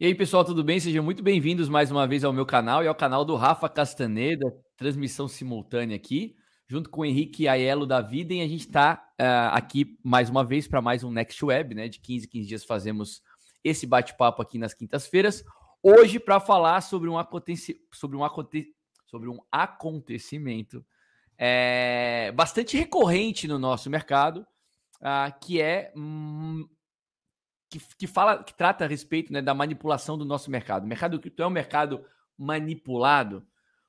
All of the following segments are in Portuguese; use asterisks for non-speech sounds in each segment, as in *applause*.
E aí, pessoal, tudo bem? Sejam muito bem-vindos mais uma vez ao meu canal e ao canal do Rafa Castaneda, transmissão simultânea aqui, junto com o Henrique Aiello da Vida. E a gente está uh, eh, aqui mais uma vez para mais um Next Web, né? De 15 15 dias fazemos esse bate-papo aqui nas quintas-feiras. Hoje, para falar sobre um, sobre, um sobre um acontecimento é, bastante recorrente no nosso mercado, uh, que é hum, que, que fala, que trata a respeito né, da manipulação do nosso mercado. O mercado cripto é um mercado manipulado.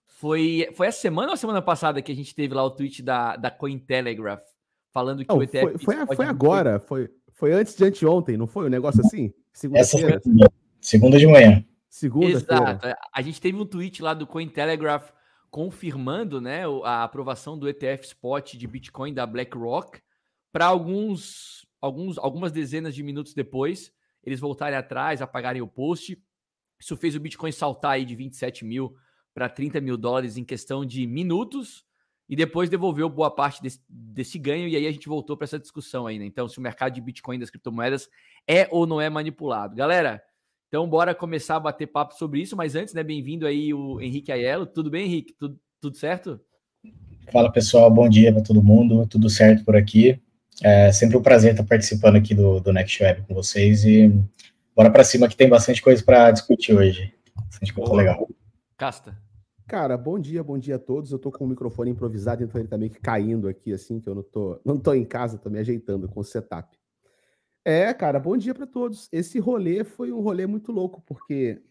Foi, foi essa semana ou a semana passada que a gente teve lá o tweet da, da Cointelegraph falando que não, o ETF. Foi, foi, foi agora, foi, foi antes de anteontem, não foi? Um negócio assim? Segunda-feira. Segunda de manhã. Segunda Exato. A gente teve um tweet lá do Cointelegraph confirmando né, a aprovação do ETF spot de Bitcoin da BlackRock para alguns alguns, algumas dezenas de minutos depois, eles voltarem atrás, apagarem o post. Isso fez o Bitcoin saltar aí de 27 mil para 30 mil dólares em questão de minutos e depois devolveu boa parte desse, desse ganho. E aí a gente voltou para essa discussão aí, né? Então, se o mercado de Bitcoin das criptomoedas é ou não é manipulado. Galera, então bora começar a bater papo sobre isso. Mas antes, né, bem-vindo aí o Henrique Aiello. Tudo bem, Henrique? Tudo, tudo certo? Fala pessoal, bom dia para todo mundo. Tudo certo por aqui. É sempre um prazer estar participando aqui do, do Next Web com vocês e bora para cima que tem bastante coisa para discutir hoje. Bastante coisa Boa. legal. Casta. Cara, bom dia, bom dia a todos. Eu tô com o microfone improvisado, então ele tá meio que caindo aqui, assim, que eu não tô, não tô em casa, tô me ajeitando com o setup. É, cara, bom dia para todos. Esse rolê foi um rolê muito louco, porque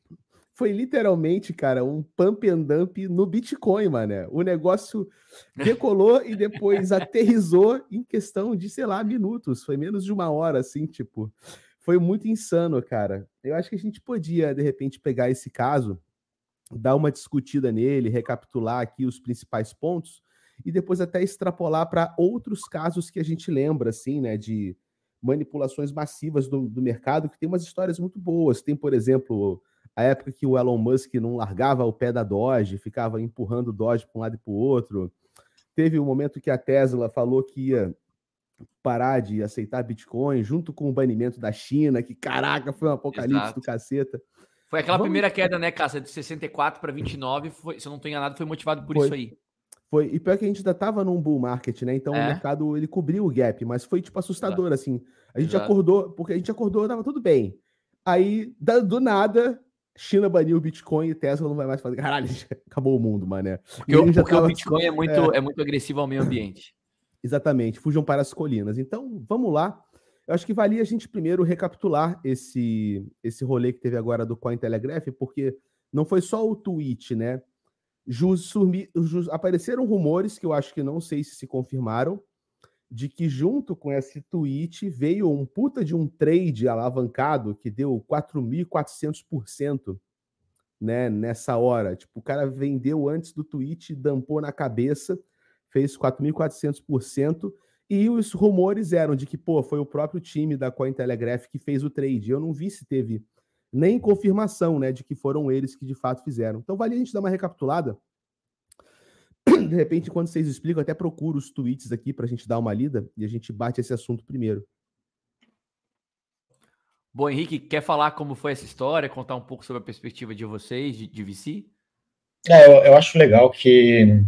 foi literalmente, cara, um pump and dump no Bitcoin, mano. O negócio decolou e depois aterrizou em questão de, sei lá, minutos. Foi menos de uma hora, assim, tipo. Foi muito insano, cara. Eu acho que a gente podia, de repente, pegar esse caso, dar uma discutida nele, recapitular aqui os principais pontos e depois até extrapolar para outros casos que a gente lembra, assim, né, de manipulações massivas do, do mercado, que tem umas histórias muito boas. Tem, por exemplo, a época que o Elon Musk não largava o pé da Doge, ficava empurrando o Doge para um lado e para o outro. Teve um momento que a Tesla falou que ia parar de aceitar Bitcoin, junto com o banimento da China, que caraca, foi um apocalipse Exato. do caceta. Foi aquela Vamos... primeira queda, né, Cássia, de 64 para 29, foi, se eu não estou enganado, foi motivado por foi. isso aí. Foi, e pior que a gente ainda tava num bull market, né? Então é. o mercado ele cobriu o gap, mas foi tipo assustador, Exato. assim. A gente Exato. acordou, porque a gente acordou, tava tudo bem. Aí, do nada, China baniu o Bitcoin e Tesla não vai mais fazer. Caralho, *laughs* acabou o mundo, mané. Porque, o, porque tava... o Bitcoin é muito, é. é muito agressivo ao meio ambiente. *laughs* Exatamente, fujam para as colinas. Então, vamos lá. Eu acho que valia a gente primeiro recapitular esse, esse rolê que teve agora do Cointelegraph, porque não foi só o tweet, né? Jus, surmi, jus, apareceram rumores que eu acho que não sei se se confirmaram, de que junto com esse tweet veio um puta de um trade alavancado que deu 4.400% né, nessa hora. Tipo, o cara vendeu antes do tweet, dampou na cabeça, fez 4.400%. E os rumores eram de que, pô, foi o próprio time da Cointelegraph que fez o trade. Eu não vi se teve nem confirmação, né, de que foram eles que de fato fizeram. Então, vale a gente dar uma recapitulada de repente, quando vocês explicam, até procuro os tweets aqui para a gente dar uma lida e a gente bate esse assunto primeiro. Bom, Henrique, quer falar como foi essa história, contar um pouco sobre a perspectiva de vocês, de, de VC? É, eu, eu acho legal que,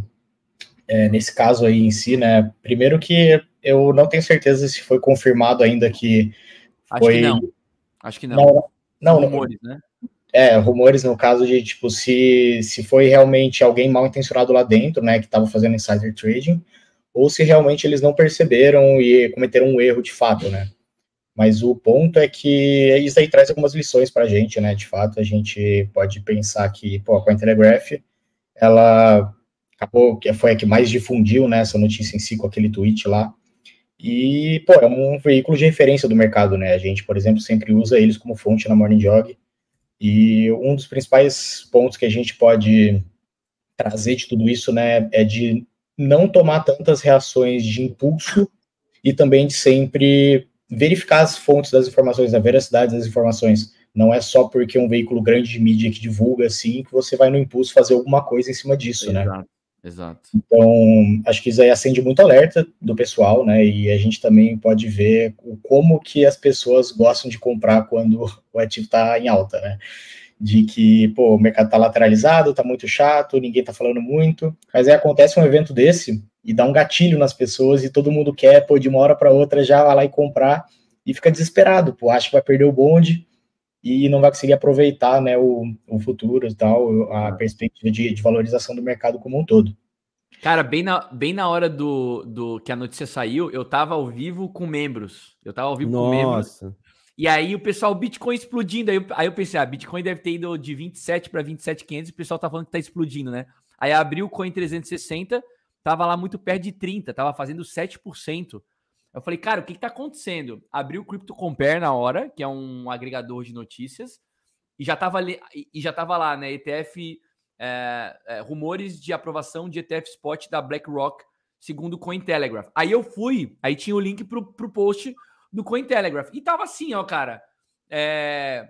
é, nesse caso aí em si, né, primeiro que eu não tenho certeza se foi confirmado ainda que Acho foi... que não. Acho que não. Não, não, rumores, né? É, rumores no caso de, tipo, se, se foi realmente alguém mal intencionado lá dentro, né, que estava fazendo insider trading, ou se realmente eles não perceberam e cometeram um erro de fato, né. Mas o ponto é que isso aí traz algumas lições para a gente, né, de fato, a gente pode pensar que, pô, a Cointelegraph, ela acabou, que foi a que mais difundiu, né, essa notícia em si, com aquele tweet lá, e, pô, é um veículo de referência do mercado, né, a gente, por exemplo, sempre usa eles como fonte na Morning Jog, e um dos principais pontos que a gente pode trazer de tudo isso, né, é de não tomar tantas reações de impulso e também de sempre verificar as fontes das informações, a veracidade das informações. Não é só porque um veículo grande de mídia que divulga assim que você vai no impulso fazer alguma coisa em cima disso, né? Exato. né? Exato. Então, acho que isso aí acende muito alerta do pessoal, né? E a gente também pode ver o, como que as pessoas gostam de comprar quando o ativo está em alta, né? De que, pô, o mercado está lateralizado, está muito chato, ninguém está falando muito, mas aí acontece um evento desse e dá um gatilho nas pessoas e todo mundo quer, pô, de uma hora para outra já vai lá e comprar e fica desesperado, pô, acha que vai perder o bonde e não vai conseguir aproveitar né, o, o futuro e tal, a perspectiva de, de, valorização do mercado como um todo. Cara, bem na, bem na hora do, do que a notícia saiu, eu tava ao vivo com membros. Eu tava ao vivo Nossa. com membros. E aí o pessoal, Bitcoin explodindo. Aí eu, aí eu pensei, ah, Bitcoin deve ter ido de 27 para 27,500 e o pessoal tá falando que tá explodindo, né? Aí abriu o Coin 360, tava lá muito perto de 30, tava fazendo 7%. Eu falei, cara, o que, está acontecendo? Abri o Crypto Compare na hora, que é um agregador de notícias, e já estava e já tava lá, né? ETF, é, é, rumores de aprovação de ETF Spot da BlackRock, segundo o Cointelegraph. Aí eu fui, aí tinha o link pro, pro post do Cointelegraph. E tava assim, ó, cara. É,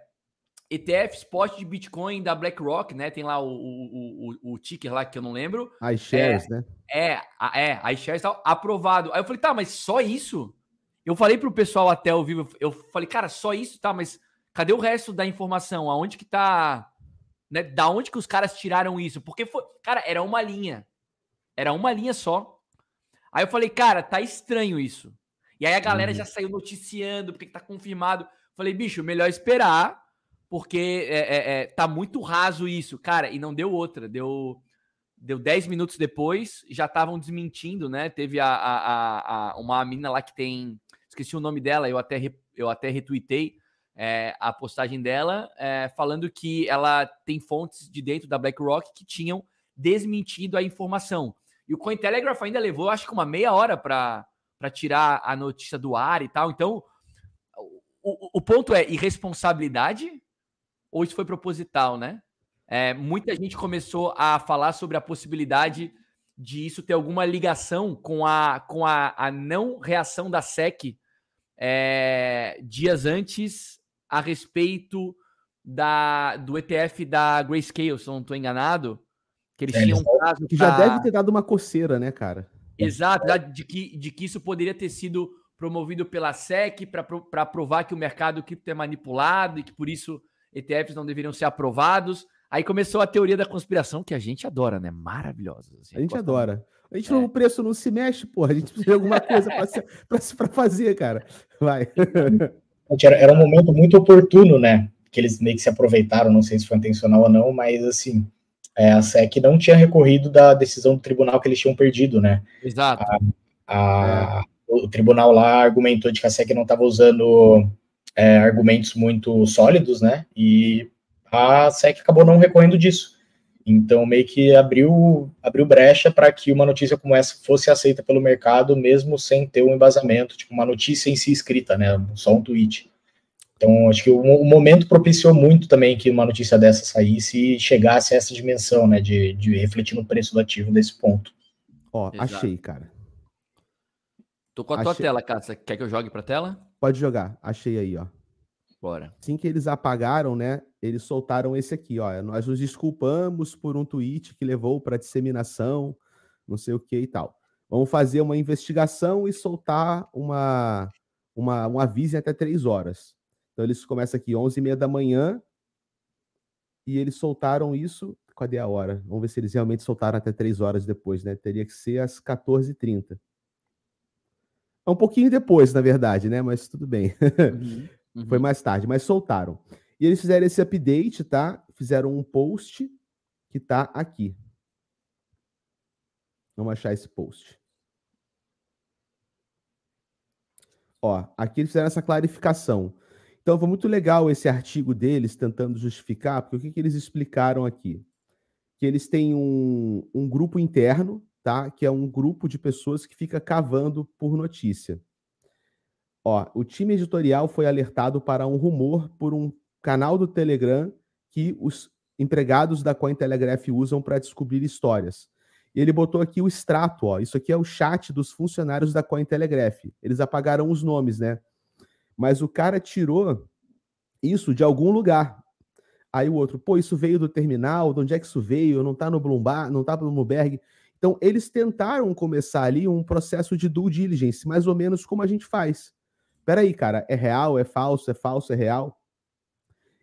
ETF spot de Bitcoin da BlackRock, né? Tem lá o, o, o, o ticker lá que eu não lembro. iShares, é, né? É, é, iShares tal, aprovado. Aí eu falei, tá, mas só isso? Eu falei pro pessoal até ao vivo, eu falei, cara, só isso, tá, mas cadê o resto da informação? Aonde que tá, né? Da onde que os caras tiraram isso? Porque foi, cara, era uma linha. Era uma linha só. Aí eu falei, cara, tá estranho isso. E aí a galera uhum. já saiu noticiando porque tá confirmado. Falei, bicho, melhor esperar porque é, é, é, tá muito raso isso, cara, e não deu outra, deu deu 10 minutos depois, já estavam desmentindo, né? Teve a, a, a, uma menina lá que tem, esqueci o nome dela, eu até, eu até retuitei é, a postagem dela, é, falando que ela tem fontes de dentro da BlackRock que tinham desmentido a informação. E o Cointelegraph ainda levou, acho que uma meia hora para tirar a notícia do ar e tal. Então, o, o ponto é irresponsabilidade ou isso foi proposital, né? É, muita gente começou a falar sobre a possibilidade de isso ter alguma ligação com a, com a, a não reação da SEC é, dias antes a respeito da, do ETF da Grayscale, se eu não estou enganado, que eles é, tinham um caso. Que pra... já deve ter dado uma coceira, né, cara? Exato, de que, de que isso poderia ter sido promovido pela SEC para provar que o mercado cripto é manipulado e que por isso ETFs não deveriam ser aprovados. Aí começou a teoria da conspiração, que a gente adora, né? Maravilhosa. Assim, a gente adora. Muito. A gente é. não, o preço não se mexe, porra. A gente precisa de alguma coisa para *laughs* fazer, cara. Vai. Era, era um momento muito oportuno, né? Que eles meio que se aproveitaram, não sei se foi intencional ou não, mas assim, é, a SEC não tinha recorrido da decisão do tribunal que eles tinham perdido, né? Exato. A, a, é. O tribunal lá argumentou de que a SEC não estava usando é, argumentos muito sólidos, né? E a SEC acabou não recorrendo disso. Então, meio que abriu, abriu brecha para que uma notícia como essa fosse aceita pelo mercado, mesmo sem ter um embasamento, tipo uma notícia em si escrita, né? Só um tweet. Então, acho que o, o momento propiciou muito também que uma notícia dessa saísse e chegasse a essa dimensão, né? De, de refletir no preço do ativo desse ponto. Ó, Exato. achei, cara. Tô com a tua tela, cara. Você quer que eu jogue pra tela? Pode jogar. Achei aí, ó. Bora. Assim que eles apagaram, né? Eles soltaram esse aqui, ó. Nós nos desculpamos por um tweet que levou para disseminação, não sei o que e tal. Vamos fazer uma investigação e soltar uma, uma, um aviso em até três horas. Então eles começam aqui 11 e meia da manhã e eles soltaram isso. Cadê a hora? Vamos ver se eles realmente soltaram até três horas depois, né? Teria que ser às 14h30. É um pouquinho depois, na verdade, né? Mas tudo bem. Uhum, *laughs* uhum. Foi mais tarde, mas soltaram. E eles fizeram esse update, tá? Fizeram um post que tá aqui. Vamos achar esse post. Ó, aqui eles fizeram essa clarificação. Então foi muito legal esse artigo deles tentando justificar, porque o que, que eles explicaram aqui? Que eles têm um, um grupo interno tá? Que é um grupo de pessoas que fica cavando por notícia. Ó, o time editorial foi alertado para um rumor por um canal do Telegram que os empregados da Cointelegraph usam para descobrir histórias. E ele botou aqui o extrato, ó. Isso aqui é o chat dos funcionários da Cointelegraph. Eles apagaram os nomes, né? Mas o cara tirou isso de algum lugar. Aí o outro, pô, isso veio do terminal, de onde é que isso veio? Não tá no Bloomberg, não tá no Bloomberg. Então, eles tentaram começar ali um processo de due diligence, mais ou menos como a gente faz. Peraí, cara, é real, é falso, é falso, é real?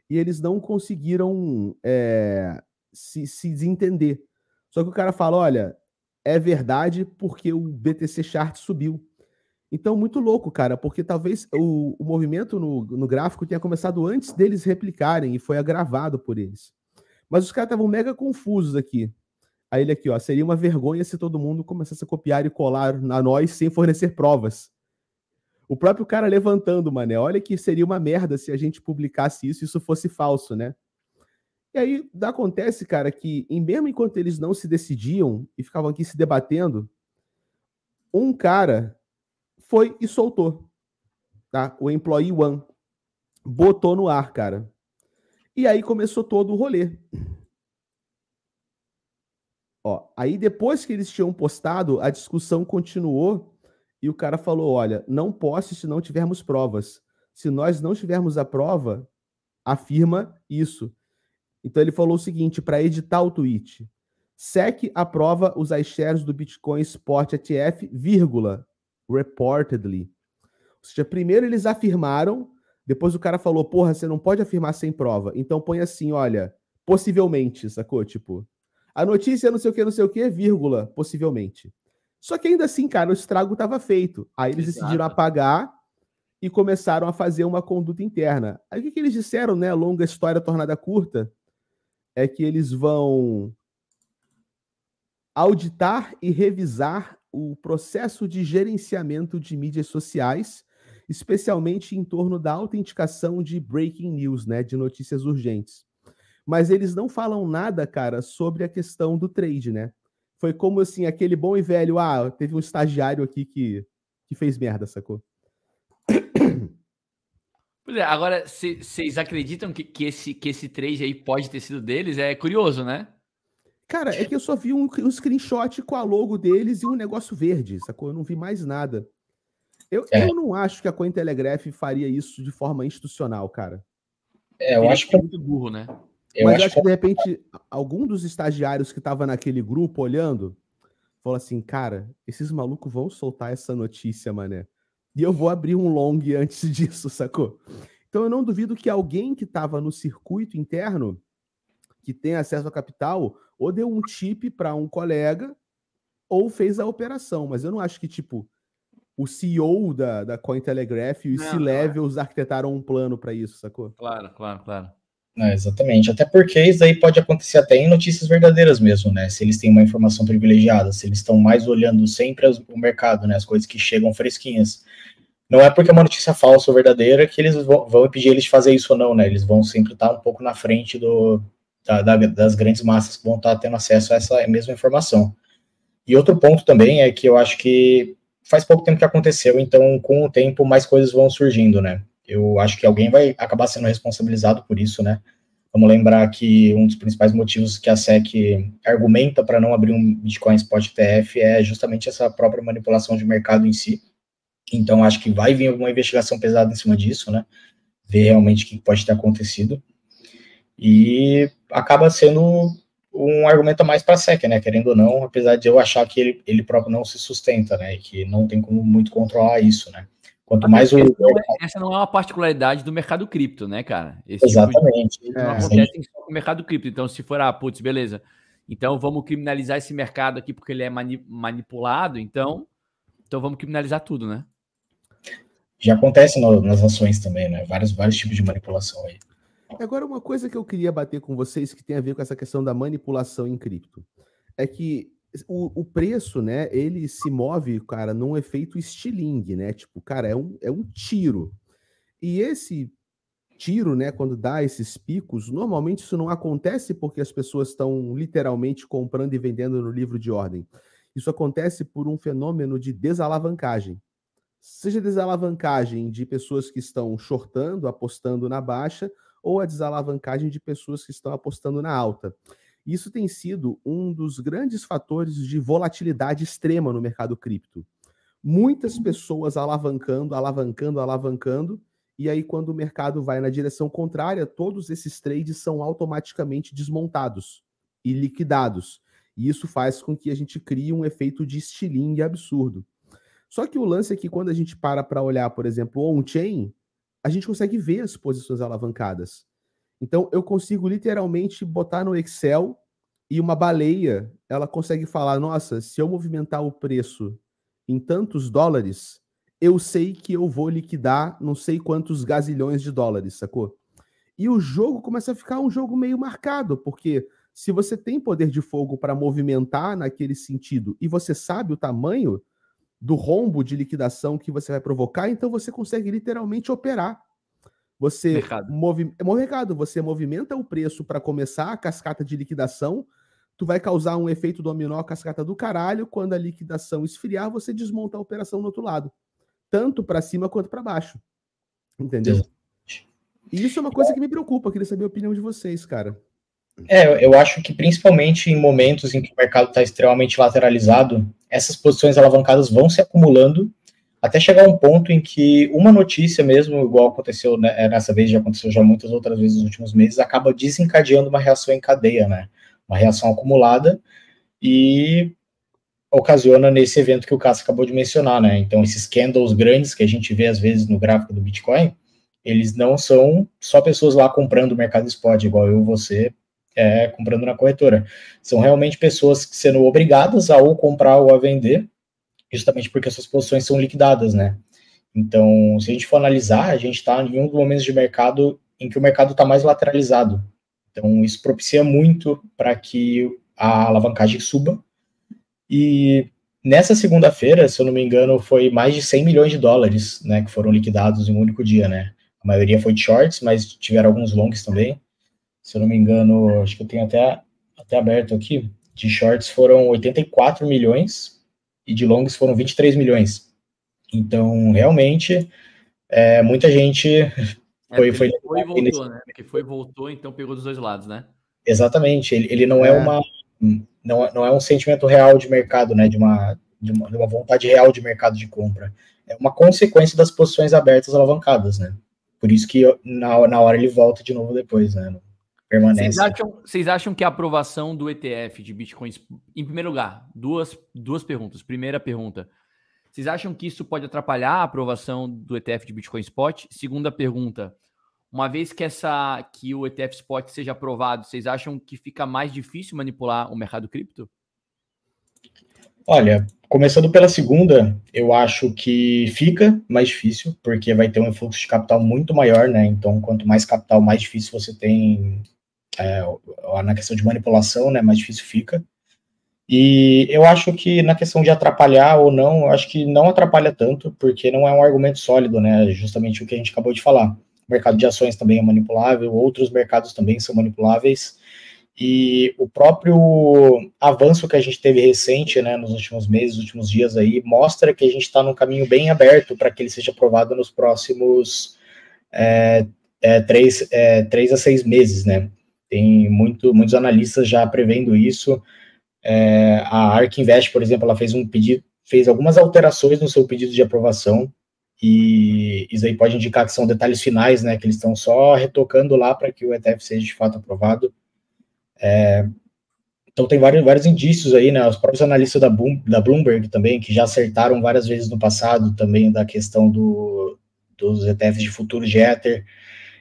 E eles não conseguiram é, se, se desentender. Só que o cara fala: olha, é verdade porque o BTC Chart subiu. Então, muito louco, cara, porque talvez o, o movimento no, no gráfico tenha começado antes deles replicarem e foi agravado por eles. Mas os caras estavam mega confusos aqui. Aí ele aqui, ó, seria uma vergonha se todo mundo começasse a copiar e colar na nós sem fornecer provas. O próprio cara levantando, mané, olha que seria uma merda se a gente publicasse isso e isso fosse falso, né? E aí acontece, cara, que em, mesmo enquanto eles não se decidiam e ficavam aqui se debatendo, um cara foi e soltou, tá? O employee one botou no ar, cara. E aí começou todo o rolê. Ó, aí depois que eles tinham postado, a discussão continuou e o cara falou: olha, não posso se não tivermos provas. Se nós não tivermos a prova, afirma isso. Então ele falou o seguinte: para editar o tweet, SEC aprova os iShares do Bitcoin Spot ETF, vírgula, reportedly. Ou seja, primeiro eles afirmaram, depois o cara falou: porra, você não pode afirmar sem prova. Então põe assim: olha, possivelmente, sacou? Tipo, a notícia é não sei o que, não sei o que, vírgula, possivelmente. Só que ainda assim, cara, o estrago estava feito. Aí eles Exato. decidiram apagar e começaram a fazer uma conduta interna. Aí o que, que eles disseram, né? Longa história tornada curta, é que eles vão auditar e revisar o processo de gerenciamento de mídias sociais, especialmente em torno da autenticação de breaking news, né, de notícias urgentes mas eles não falam nada, cara, sobre a questão do trade, né? Foi como assim, aquele bom e velho, ah, teve um estagiário aqui que, que fez merda, sacou? *coughs* Pois é, agora, vocês acreditam que, que, esse, que esse trade aí pode ter sido deles? É curioso, né? Cara, é que eu só vi um, um screenshot com a logo deles e um negócio verde, sacou? Eu não vi mais nada. Eu, é. eu não acho que a Cointelegraph faria isso de forma institucional, cara. É, eu acho que é muito burro, né? Eu Mas acho, acho que, de repente, algum dos estagiários que estava naquele grupo olhando, falou assim: cara, esses malucos vão soltar essa notícia, mané. E eu vou abrir um long *laughs* antes disso, sacou? Então eu não duvido que alguém que estava no circuito interno, que tem acesso ao capital, ou deu um chip para um colega, ou fez a operação. Mas eu não acho que, tipo, o CEO da, da Cointelegraph e os C-Levels arquitetaram um plano para isso, sacou? Claro, claro, claro. É, exatamente. Até porque isso aí pode acontecer até em notícias verdadeiras mesmo, né? Se eles têm uma informação privilegiada, se eles estão mais olhando sempre o mercado, né? As coisas que chegam fresquinhas. Não é porque é uma notícia falsa ou verdadeira que eles vão, vão impedir eles de fazer isso ou não, né? Eles vão sempre estar um pouco na frente do, da, da, das grandes massas que vão estar tendo acesso a essa mesma informação. E outro ponto também é que eu acho que faz pouco tempo que aconteceu, então com o tempo mais coisas vão surgindo, né? Eu acho que alguém vai acabar sendo responsabilizado por isso, né? Vamos lembrar que um dos principais motivos que a SEC argumenta para não abrir um Bitcoin Spot ETF é justamente essa própria manipulação de mercado em si. Então, acho que vai vir alguma investigação pesada em cima disso, né? Ver realmente o que pode ter acontecido. E acaba sendo um argumento mais para a SEC, né? Querendo ou não, apesar de eu achar que ele, ele próprio não se sustenta, né? E que não tem como muito controlar isso, né? Quanto mais o. Essa não é uma particularidade do mercado cripto, né, cara? Esse Exatamente. Tipo de... não é, acontece só com o mercado cripto. Então, se for, ah, putz, beleza. Então vamos criminalizar esse mercado aqui porque ele é mani manipulado, então, então vamos criminalizar tudo, né? Já acontece no, nas ações também, né? Vários, vários tipos de manipulação aí. Agora, uma coisa que eu queria bater com vocês que tem a ver com essa questão da manipulação em cripto é que o, o, preço, né, ele se move, cara, num efeito estilingue, né? Tipo, cara, é um, é um tiro. E esse tiro, né, quando dá esses picos, normalmente isso não acontece porque as pessoas estão literalmente comprando e vendendo no livro de ordem. Isso acontece por um fenômeno de desalavancagem. Seja desalavancagem de pessoas que estão shortando, apostando na baixa, ou a desalavancagem de pessoas que estão apostando na alta. Isso tem sido um dos grandes fatores de volatilidade extrema no mercado cripto. Muitas uhum. pessoas alavancando, alavancando, alavancando, e aí quando o mercado vai na direção contrária, todos esses trades são automaticamente desmontados e liquidados. E isso faz com que a gente crie um efeito de estilingue absurdo. Só que o lance é que quando a gente para para olhar, por exemplo, on-chain, a gente consegue ver as posições alavancadas. Então, eu consigo literalmente botar no Excel e uma baleia, ela consegue falar: nossa, se eu movimentar o preço em tantos dólares, eu sei que eu vou liquidar não sei quantos gazilhões de dólares, sacou? E o jogo começa a ficar um jogo meio marcado, porque se você tem poder de fogo para movimentar naquele sentido e você sabe o tamanho do rombo de liquidação que você vai provocar, então você consegue literalmente operar. Você mercado. Movi é mercado, você movimenta o preço para começar a cascata de liquidação, tu vai causar um efeito dominó cascata do caralho, quando a liquidação esfriar, você desmonta a operação no outro lado, tanto para cima quanto para baixo. Entendeu? E isso é uma coisa que me preocupa, queria saber a opinião de vocês, cara. É, eu acho que principalmente em momentos em que o mercado está extremamente lateralizado, essas posições alavancadas vão se acumulando até chegar um ponto em que uma notícia mesmo, igual aconteceu né, é, nessa vez, já aconteceu já muitas outras vezes nos últimos meses, acaba desencadeando uma reação em cadeia, né? Uma reação acumulada e ocasiona nesse evento que o Cássio acabou de mencionar, né? Então, esses candles grandes que a gente vê às vezes no gráfico do Bitcoin, eles não são só pessoas lá comprando o mercado spot, igual eu e você, é, comprando na corretora. São realmente pessoas sendo obrigadas a ou comprar ou a vender, justamente porque essas posições são liquidadas, né? Então, se a gente for analisar, a gente está em um dos momentos de mercado em que o mercado está mais lateralizado. Então, isso propicia muito para que a alavancagem suba. E nessa segunda-feira, se eu não me engano, foi mais de 100 milhões de dólares, né, que foram liquidados em um único dia, né? A maioria foi de shorts, mas tiveram alguns longs também se eu não me engano, acho que eu tenho até, até aberto aqui, de shorts foram 84 milhões e de longs foram 23 milhões. Então, realmente, é, muita gente foi... É, foi, foi e voltou, nesse... né? Porque foi voltou, então pegou dos dois lados, né? Exatamente, ele, ele não é, é uma... Não, não é um sentimento real de mercado, né? De uma, de uma, de uma vontade real de mercado de compra. É uma consequência das posições abertas alavancadas, né? Por isso que na, na hora ele volta de novo depois, né? Permanece. Vocês acham, vocês acham que a aprovação do ETF de bitcoins, em primeiro lugar, duas, duas perguntas. Primeira pergunta, vocês acham que isso pode atrapalhar a aprovação do ETF de Bitcoin Spot? Segunda pergunta, uma vez que essa que o ETF Spot seja aprovado, vocês acham que fica mais difícil manipular o mercado cripto? Olha, começando pela segunda, eu acho que fica mais difícil, porque vai ter um fluxo de capital muito maior, né? Então, quanto mais capital, mais difícil você tem é, na questão de manipulação, né, mais difícil fica. E eu acho que na questão de atrapalhar ou não, eu acho que não atrapalha tanto, porque não é um argumento sólido, né? Justamente o que a gente acabou de falar. O mercado de ações também é manipulável, outros mercados também são manipuláveis. E o próprio avanço que a gente teve recente, né, nos últimos meses, últimos dias aí, mostra que a gente está num caminho bem aberto para que ele seja aprovado nos próximos é, é, três, é, três a seis meses, né? Tem muito, muitos analistas já prevendo isso. É, a ARK Invest, por exemplo, ela fez um pedido, fez algumas alterações no seu pedido de aprovação, e isso aí pode indicar que são detalhes finais, né, que eles estão só retocando lá para que o ETF seja de fato aprovado. É, então tem vários, vários indícios aí, né, os próprios analistas da, Boom, da Bloomberg também, que já acertaram várias vezes no passado também da questão do, dos ETFs de futuro de Ether,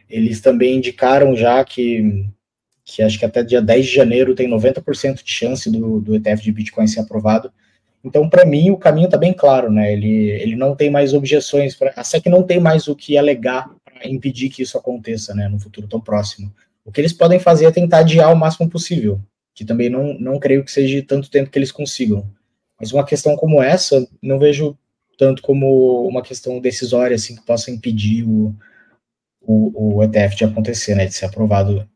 eles também indicaram já que que acho que até dia 10 de janeiro tem 90% de chance do, do ETF de Bitcoin ser aprovado. Então, para mim, o caminho está bem claro, né? Ele, ele não tem mais objeções, pra, a SEC não tem mais o que alegar para impedir que isso aconteça, né, no futuro tão próximo. O que eles podem fazer é tentar adiar o máximo possível, que também não, não creio que seja tanto tempo que eles consigam. Mas uma questão como essa, não vejo tanto como uma questão decisória, assim, que possa impedir o, o, o ETF de acontecer, né, de ser aprovado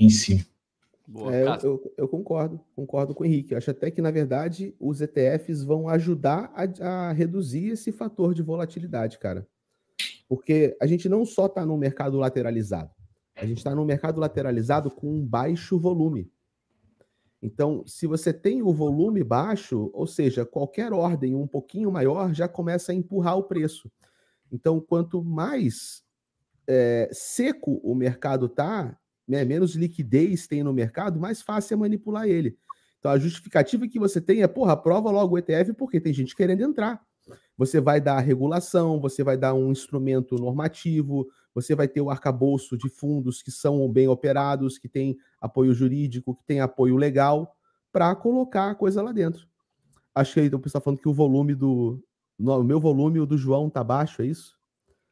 em si. Boa, é, eu, eu, concordo, concordo com o Henrique. Eu acho até que, na verdade, os ETFs vão ajudar a, a reduzir esse fator de volatilidade, cara. Porque a gente não só está no mercado lateralizado, a gente está no mercado lateralizado com um baixo volume. Então, se você tem o volume baixo, ou seja, qualquer ordem um pouquinho maior já começa a empurrar o preço. Então, quanto mais é, seco o mercado tá, né, menos liquidez tem no mercado, mais fácil é manipular ele. Então a justificativa que você tem é, porra, aprova logo o ETF porque tem gente querendo entrar. Você vai dar regulação, você vai dar um instrumento normativo, você vai ter o arcabouço de fundos que são bem operados, que tem apoio jurídico, que tem apoio legal, para colocar a coisa lá dentro. Acho que aí o pessoal falando que o volume do. o meu volume o do João tá baixo, é isso?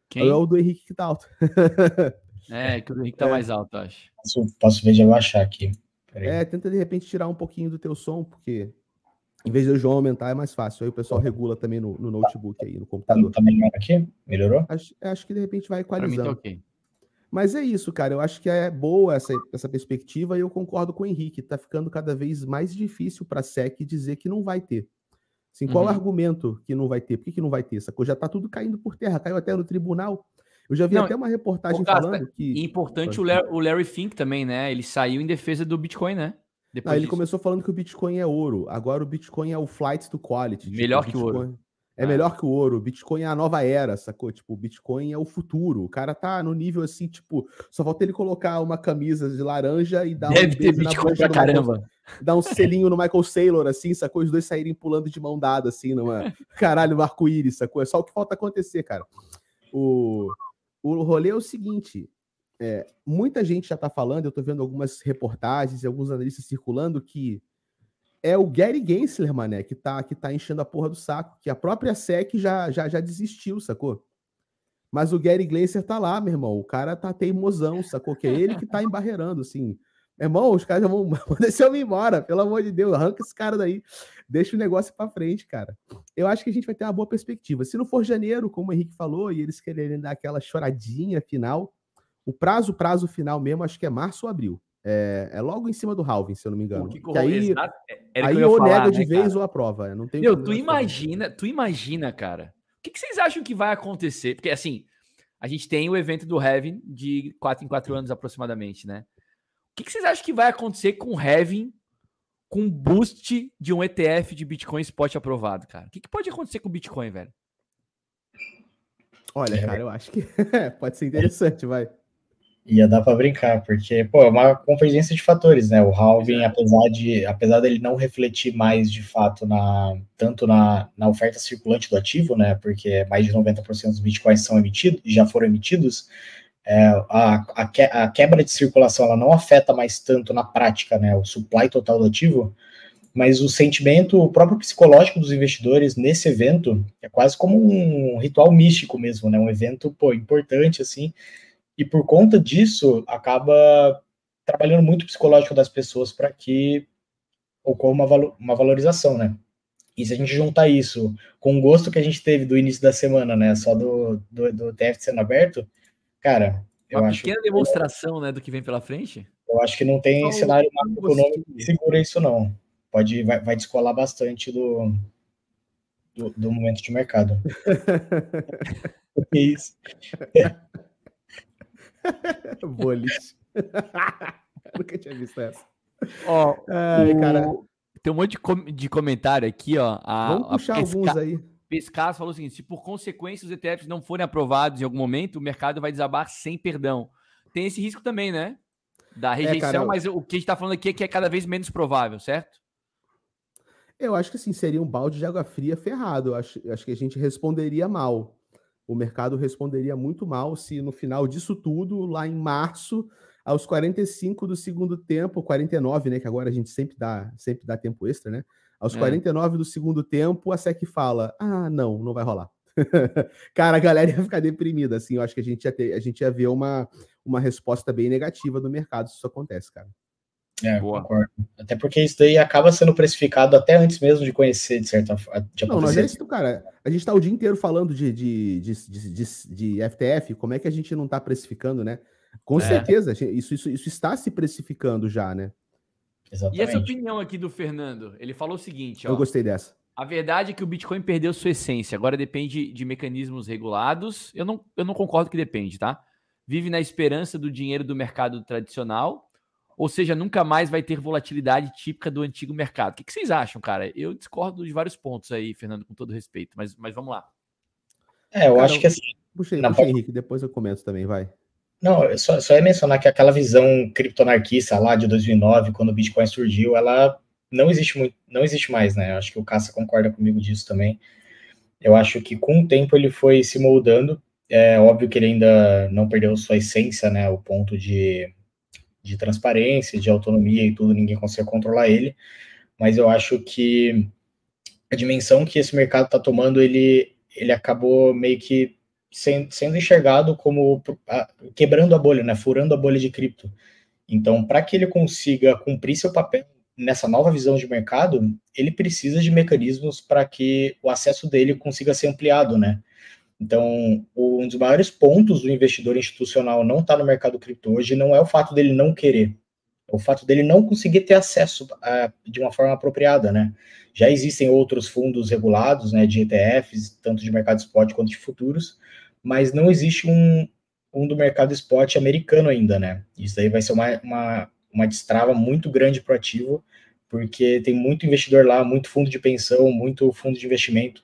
Quem? É o do Henrique que tá alto. *laughs* é, que o do Henrique tá é. mais alto, acho. Posso, posso ver de abaixar aqui. É, tenta de repente tirar um pouquinho do teu som, porque em vez do João aumentar, é mais fácil. Aí o pessoal regula também no, no notebook aí, no computador. Tá melhor aqui? Melhorou? Acho, acho que de repente vai equalizando. Tá okay. Mas é isso, cara. Eu acho que é boa essa, essa perspectiva e eu concordo com o Henrique. Tá ficando cada vez mais difícil para a SEC dizer que não vai ter. Assim, qual uhum. o argumento que não vai ter? Por que, que não vai ter? Essa coisa já tá tudo caindo por terra, caiu até no tribunal. Eu já vi não, até uma reportagem falando que. Importante o Larry, o Larry Fink também, né? Ele saiu em defesa do Bitcoin, né? Depois ele começou falando que o Bitcoin é ouro. Agora o Bitcoin é o flight to quality. Tipo, melhor tipo, que o ouro. É ah. melhor que o ouro. O Bitcoin é a nova era, sacou? Tipo, o Bitcoin é o futuro. O cara tá no nível assim, tipo, só falta ele colocar uma camisa de laranja e dar Deve um ter Bitcoin pra caramba. Michael, dar um selinho no Michael Saylor, assim, sacou? Os dois saírem pulando de mão dada, assim, numa. *laughs* Caralho, no arco-íris, sacou? É só o que falta acontecer, cara. O, o rolê é o seguinte: é, muita gente já está falando, eu estou vendo algumas reportagens e alguns analistas circulando que é o Gary Gensler, mané, que está que tá enchendo a porra do saco, que a própria SEC já, já, já desistiu, sacou? Mas o Gary Gensler tá lá, meu irmão, o cara tá teimosão, sacou? Que é ele que tá *laughs* embarreirando, assim. Meu irmão, os caras já vão deixar eu ir embora, pelo amor de Deus, arranca esse cara daí, deixa o negócio para frente, cara. Eu acho que a gente vai ter uma boa perspectiva. Se não for janeiro, como o Henrique falou, e eles quererem dar aquela choradinha final, o prazo, prazo final mesmo, acho que é março ou abril. É, é logo em cima do halving, se eu não me engano. Que, que aí, é, aí ou falar, nega de né, vez cara? ou aprova. Não tem Meu, tu imagina, tu imagina, cara. O que, que, vocês acham que vai acontecer? Porque assim, a gente tem o evento do Heaven de 4 em 4 anos aproximadamente, né? O que, que vocês acham que vai acontecer com o Heaven com boost de um ETF de Bitcoin spot aprovado, cara? O que, que pode acontecer com o Bitcoin, velho? Olha, é. cara, eu acho que *laughs* pode ser interessante, vai ia dar para brincar, porque, pô, é uma convergência de fatores, né? O halving, apesar de, apesar dele não refletir mais de fato na tanto na, na oferta circulante do ativo, né? Porque mais de 90% dos bitcoins são emitidos, já foram emitidos, é, a, a, que, a, quebra de circulação ela não afeta mais tanto na prática, né? O supply total do ativo, mas o sentimento, o próprio psicológico dos investidores nesse evento é quase como um ritual místico mesmo, né? Um evento, pô, importante, assim, e por conta disso acaba trabalhando muito o psicológico das pessoas para que ocorra uma, valo uma valorização, né? E se a gente juntar isso com o gosto que a gente teve do início da semana, né? Só do, do, do TF sendo aberto, cara, eu uma acho. pequena demonstração, né, do que vem pela frente. Eu acho que não tem oh, cenário macroeconômico que segura isso, não. Pode, vai, vai descolar bastante do, do, do momento de mercado. é *laughs* isso. *laughs* Boliche. *laughs* Nunca tinha visto essa. Ó, Ai, o... cara. Tem um monte de, com... de comentário aqui, ó. A, Vamos puxar a pesca... alguns aí. Pescas falou o seguinte: se por consequência os ETFs não forem aprovados em algum momento, o mercado vai desabar sem perdão. Tem esse risco também, né? Da é, rejeição, é, cara, mas o que a gente está falando aqui é que é cada vez menos provável, certo? Eu acho que assim, seria um balde de água fria ferrado. Eu acho, eu acho que a gente responderia mal o mercado responderia muito mal se no final disso tudo, lá em março, aos 45 do segundo tempo, 49, né, que agora a gente sempre dá, sempre dá tempo extra, né? Aos é. 49 do segundo tempo, a SEC fala: "Ah, não, não vai rolar". *laughs* Cara, a galera ia ficar deprimida, assim, eu acho que a gente ia ter, a gente ia ver uma, uma resposta bem negativa do mercado se isso acontece, cara. É, Boa. concordo. Até porque isso daí acaba sendo precificado até antes mesmo de conhecer, de certa forma. Não, nós é cara. A gente está o dia inteiro falando de, de, de, de, de FTF, como é que a gente não está precificando, né? Com é. certeza, isso, isso, isso está se precificando já, né? Exatamente. E essa opinião aqui do Fernando, ele falou o seguinte: ó, Eu gostei dessa. A verdade é que o Bitcoin perdeu sua essência, agora depende de mecanismos regulados. Eu não, eu não concordo que depende, tá? Vive na esperança do dinheiro do mercado tradicional ou seja, nunca mais vai ter volatilidade típica do antigo mercado. O que, que vocês acham, cara? Eu discordo de vários pontos aí, Fernando, com todo respeito, mas, mas vamos lá. É, eu cara, acho que assim. Puxa, aí, puxa Henrique, depois eu comento também, vai. Não, só, só ia mencionar que aquela visão criptonarquista lá de 2009, quando o Bitcoin surgiu, ela não existe muito, não existe mais, né? Acho que o Caça concorda comigo disso também. Eu acho que com o tempo ele foi se moldando. É óbvio que ele ainda não perdeu sua essência, né? O ponto de, de transparência, de autonomia e tudo, ninguém consegue controlar ele. Mas eu acho que a dimensão que esse mercado está tomando, ele, ele acabou meio que sendo, sendo enxergado como quebrando a bolha, né? Furando a bolha de cripto. Então, para que ele consiga cumprir seu papel nessa nova visão de mercado, ele precisa de mecanismos para que o acesso dele consiga ser ampliado, né? Então, um dos maiores pontos do investidor institucional não estar tá no mercado cripto hoje não é o fato dele não querer, o fato dele não conseguir ter acesso de uma forma apropriada, né? Já existem outros fundos regulados, né, de ETFs, tanto de mercado spot quanto de futuros, mas não existe um, um do mercado spot americano ainda, né? Isso aí vai ser uma, uma uma destrava muito grande para o ativo, porque tem muito investidor lá, muito fundo de pensão, muito fundo de investimento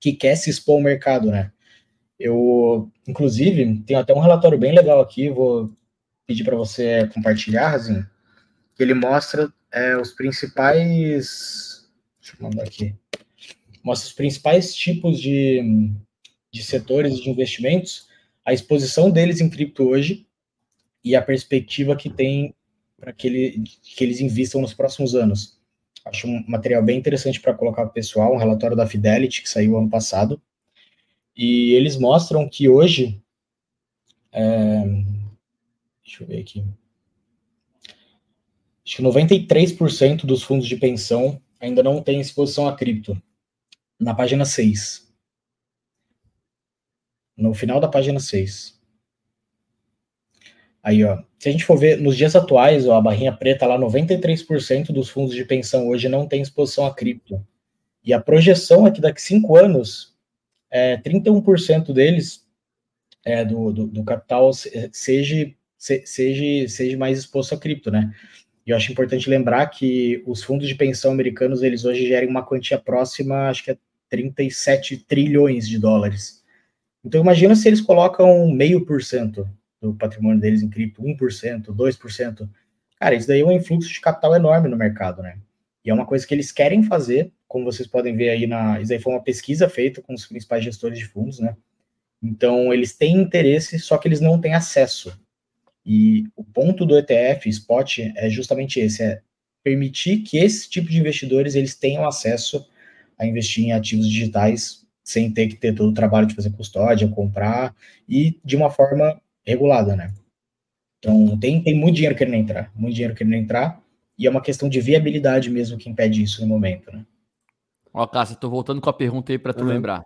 que quer se expor ao mercado, né? Eu, inclusive, tenho até um relatório bem legal aqui, vou pedir para você compartilhar, Razinho, que ele mostra é, os principais. Deixa eu mandar aqui. Mostra os principais tipos de, de setores de investimentos, a exposição deles em cripto hoje e a perspectiva que tem para que, ele, que eles invistam nos próximos anos. Acho um material bem interessante para colocar para o pessoal, um relatório da Fidelity que saiu ano passado. E eles mostram que hoje. É, deixa eu ver aqui. Acho que 93% dos fundos de pensão ainda não têm exposição a cripto. Na página 6. No final da página 6. Aí, ó, se a gente for ver nos dias atuais, ó, a barrinha preta lá, 93% dos fundos de pensão hoje não tem exposição a cripto. E a projeção é que daqui cinco anos, é, 31% deles, é, do, do, do, capital, seja, seja, seja mais exposto a cripto, né? E eu acho importante lembrar que os fundos de pensão americanos, eles hoje gerem uma quantia próxima, acho que é 37 trilhões de dólares. Então imagina se eles colocam meio por cento do patrimônio deles em cripto, 1%, 2%. Cara, isso daí é um influxo de capital enorme no mercado, né? E é uma coisa que eles querem fazer, como vocês podem ver aí na. Isso aí foi uma pesquisa feita com os principais gestores de fundos, né? Então, eles têm interesse, só que eles não têm acesso. E o ponto do ETF Spot é justamente esse: é permitir que esse tipo de investidores eles tenham acesso a investir em ativos digitais sem ter que ter todo o trabalho de fazer custódia, comprar, e de uma forma regulada, né? Então, tem, tem muito dinheiro querendo entrar, muito dinheiro querendo entrar, e é uma questão de viabilidade mesmo que impede isso no momento, né? Ó, Cássio, tô voltando com a pergunta aí para tu uhum. lembrar.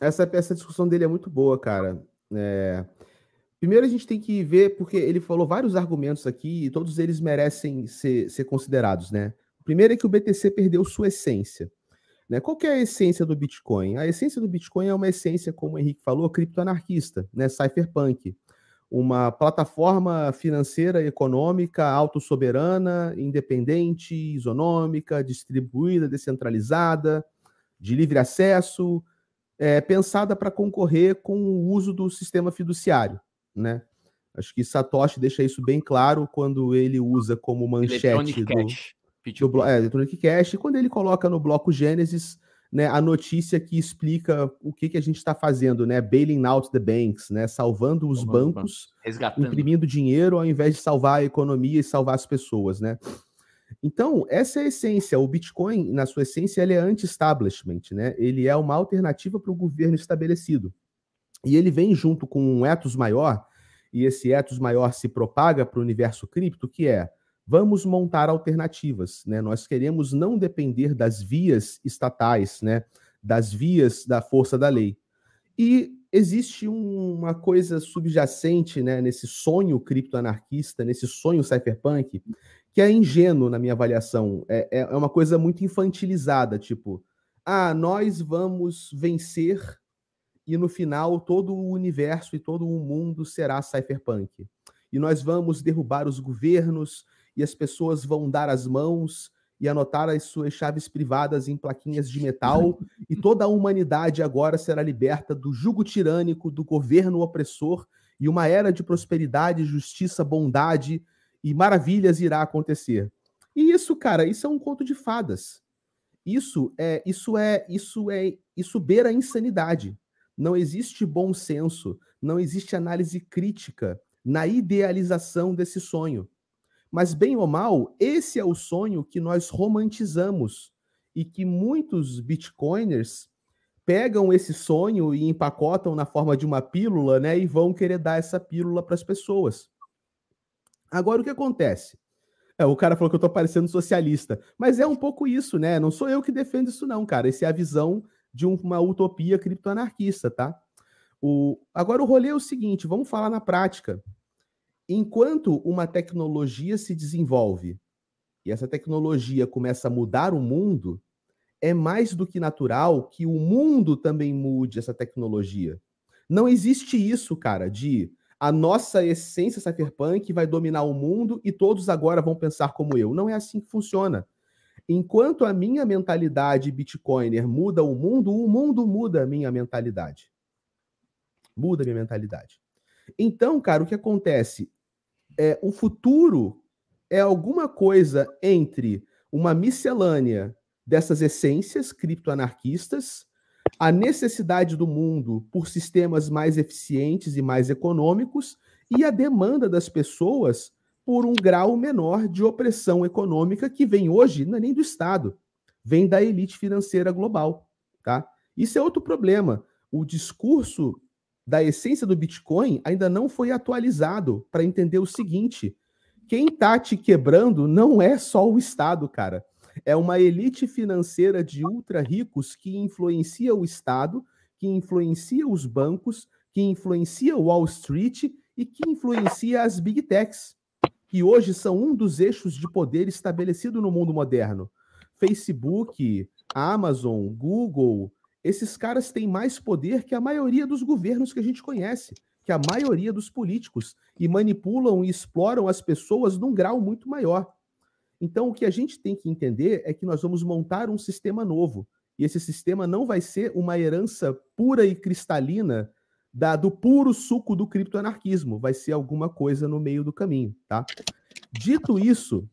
Essa, essa discussão dele é muito boa, cara. É... Primeiro a gente tem que ver, porque ele falou vários argumentos aqui e todos eles merecem ser, ser considerados, né? O primeiro é que o BTC perdeu sua essência. Né? Qual é a essência do Bitcoin? A essência do Bitcoin é uma essência, como o Henrique falou, criptoanarquista, né? cypherpunk uma plataforma financeira econômica autossoberana, independente, isonômica, distribuída, descentralizada, de livre acesso, é, pensada para concorrer com o uso do sistema fiduciário, né? Acho que Satoshi deixa isso bem claro quando ele usa como manchete Electronic do, Cash. do é, Electronic Cash, e quando ele coloca no bloco Gênesis né, a notícia que explica o que, que a gente está fazendo, né? Bailing out the banks, né? Salvando os bancos, Resgatando. imprimindo dinheiro ao invés de salvar a economia e salvar as pessoas, né? Então, essa é a essência. O Bitcoin, na sua essência, ele é anti-establishment, né? Ele é uma alternativa para o governo estabelecido. E ele vem junto com um ethos maior, e esse ethos maior se propaga para o universo cripto, que é vamos montar alternativas, né? Nós queremos não depender das vias estatais, né? Das vias da força da lei. E existe um, uma coisa subjacente, né? Nesse sonho criptoanarquista, nesse sonho cypherpunk, que é ingênuo na minha avaliação. É, é, é uma coisa muito infantilizada, tipo, ah, nós vamos vencer e no final todo o universo e todo o mundo será cypherpunk. E nós vamos derrubar os governos e as pessoas vão dar as mãos e anotar as suas chaves privadas em plaquinhas de metal, *laughs* e toda a humanidade agora será liberta do jugo tirânico do governo opressor, e uma era de prosperidade, justiça, bondade e maravilhas irá acontecer. E isso, cara, isso é um conto de fadas. Isso é, isso é, isso é, isso beira a insanidade. Não existe bom senso, não existe análise crítica na idealização desse sonho. Mas, bem ou mal, esse é o sonho que nós romantizamos e que muitos bitcoiners pegam esse sonho e empacotam na forma de uma pílula, né? E vão querer dar essa pílula para as pessoas. Agora, o que acontece? É, o cara falou que eu tô parecendo socialista, mas é um pouco isso, né? Não sou eu que defendo isso, não, cara. Essa é a visão de uma utopia criptoanarquista, tá? O... Agora, o rolê é o seguinte: vamos falar na prática. Enquanto uma tecnologia se desenvolve e essa tecnologia começa a mudar o mundo, é mais do que natural que o mundo também mude essa tecnologia. Não existe isso, cara, de a nossa essência cypherpunk vai dominar o mundo e todos agora vão pensar como eu. Não é assim que funciona. Enquanto a minha mentalidade bitcoiner muda o mundo, o mundo muda a minha mentalidade. Muda a minha mentalidade. Então, cara, o que acontece? É, o futuro é alguma coisa entre uma miscelânea dessas essências criptoanarquistas, a necessidade do mundo por sistemas mais eficientes e mais econômicos e a demanda das pessoas por um grau menor de opressão econômica que vem hoje, não é nem do Estado, vem da elite financeira global, tá? Isso é outro problema. O discurso da essência do Bitcoin ainda não foi atualizado para entender o seguinte: quem está te quebrando não é só o Estado, cara é uma elite financeira de ultra ricos que influencia o Estado, que influencia os bancos, que influencia Wall Street e que influencia as big techs, que hoje são um dos eixos de poder estabelecido no mundo moderno. Facebook, Amazon, Google, esses caras têm mais poder que a maioria dos governos que a gente conhece, que a maioria dos políticos, e manipulam e exploram as pessoas num grau muito maior. Então, o que a gente tem que entender é que nós vamos montar um sistema novo. E esse sistema não vai ser uma herança pura e cristalina da, do puro suco do criptoanarquismo. Vai ser alguma coisa no meio do caminho, tá? Dito isso,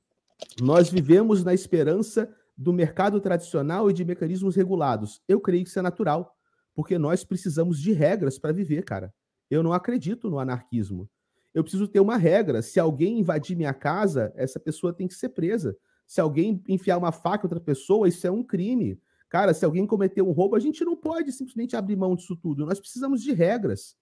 nós vivemos na esperança do mercado tradicional e de mecanismos regulados. Eu creio que isso é natural, porque nós precisamos de regras para viver, cara. Eu não acredito no anarquismo eu preciso ter uma regra. Se alguém invadir minha casa, essa pessoa tem que ser presa. Se alguém enfiar uma faca em outra pessoa, isso é um crime. Cara, se alguém cometer um roubo, a gente não pode simplesmente abrir mão disso tudo. Nós precisamos de regras.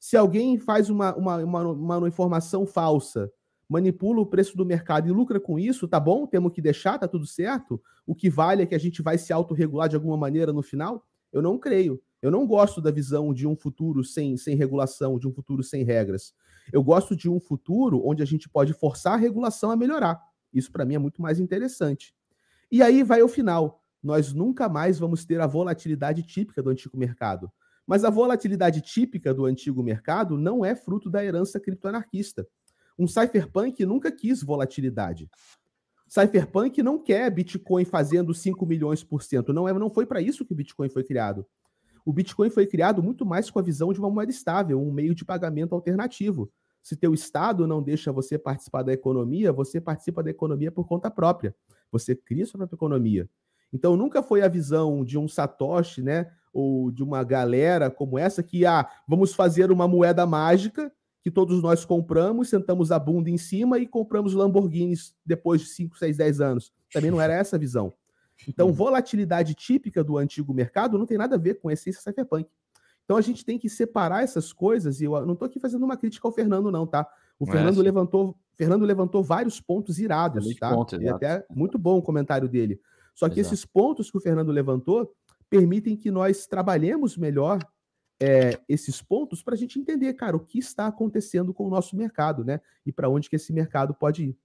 Se alguém faz uma, uma, uma, uma informação falsa, manipula o preço do mercado e lucra com isso, tá bom? Temos que deixar, tá tudo certo. O que vale é que a gente vai se autorregular de alguma maneira no final? Eu não creio. Eu não gosto da visão de um futuro sem, sem regulação, de um futuro sem regras. Eu gosto de um futuro onde a gente pode forçar a regulação a melhorar. Isso para mim é muito mais interessante. E aí vai o final. Nós nunca mais vamos ter a volatilidade típica do antigo mercado. Mas a volatilidade típica do antigo mercado não é fruto da herança criptoanarquista. Um cypherpunk nunca quis volatilidade. Cypherpunk não quer Bitcoin fazendo 5 milhões por cento. Não, é, não foi para isso que o Bitcoin foi criado. O Bitcoin foi criado muito mais com a visão de uma moeda estável, um meio de pagamento alternativo. Se teu estado não deixa você participar da economia, você participa da economia por conta própria. Você cria sua própria economia. Então nunca foi a visão de um Satoshi, né, ou de uma galera como essa que ah, vamos fazer uma moeda mágica que todos nós compramos, sentamos a bunda em cima e compramos Lamborghinis depois de 5, 6, 10 anos. Também não era essa a visão. Então, uhum. volatilidade típica do antigo mercado não tem nada a ver com a essência cypherpunk. Então, a gente tem que separar essas coisas, e eu não estou aqui fazendo uma crítica ao Fernando, não, tá? O não Fernando, é levantou, Fernando levantou vários pontos irados, tá? E até muito bom o comentário dele. Só que exato. esses pontos que o Fernando levantou permitem que nós trabalhemos melhor é, esses pontos para a gente entender, cara, o que está acontecendo com o nosso mercado, né? E para onde que esse mercado pode ir.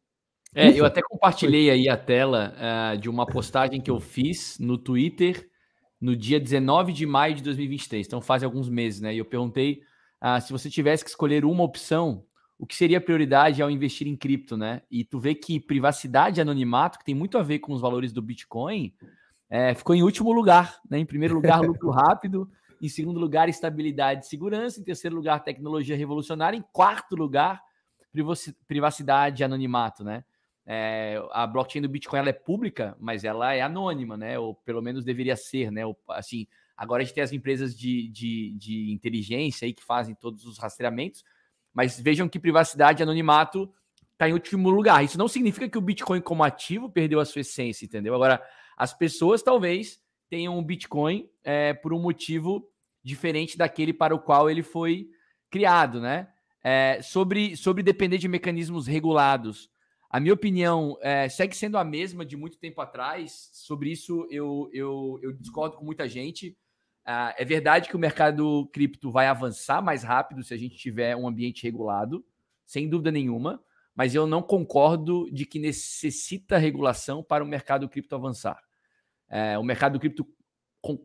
É, eu até compartilhei aí a tela uh, de uma postagem que eu fiz no Twitter no dia 19 de maio de 2023, então faz alguns meses, né? E eu perguntei uh, se você tivesse que escolher uma opção, o que seria prioridade ao investir em cripto, né? E tu vê que privacidade e anonimato, que tem muito a ver com os valores do Bitcoin, é, ficou em último lugar, né? Em primeiro lugar, *laughs* lucro rápido. Em segundo lugar, estabilidade e segurança. Em terceiro lugar, tecnologia revolucionária. Em quarto lugar, privacidade e anonimato, né? É, a blockchain do Bitcoin ela é pública, mas ela é anônima, né? Ou pelo menos deveria ser, né? Ou, assim, agora a gente tem as empresas de, de, de inteligência aí que fazem todos os rastreamentos, mas vejam que privacidade e anonimato está em último lugar. Isso não significa que o Bitcoin como ativo perdeu a sua essência, entendeu? Agora, as pessoas talvez tenham um Bitcoin é, por um motivo diferente daquele para o qual ele foi criado, né? É, sobre, sobre depender de mecanismos regulados. A minha opinião é, segue sendo a mesma de muito tempo atrás. Sobre isso, eu, eu, eu discordo com muita gente. Uh, é verdade que o mercado cripto vai avançar mais rápido se a gente tiver um ambiente regulado, sem dúvida nenhuma, mas eu não concordo de que necessita regulação para o mercado cripto avançar. É, o mercado cripto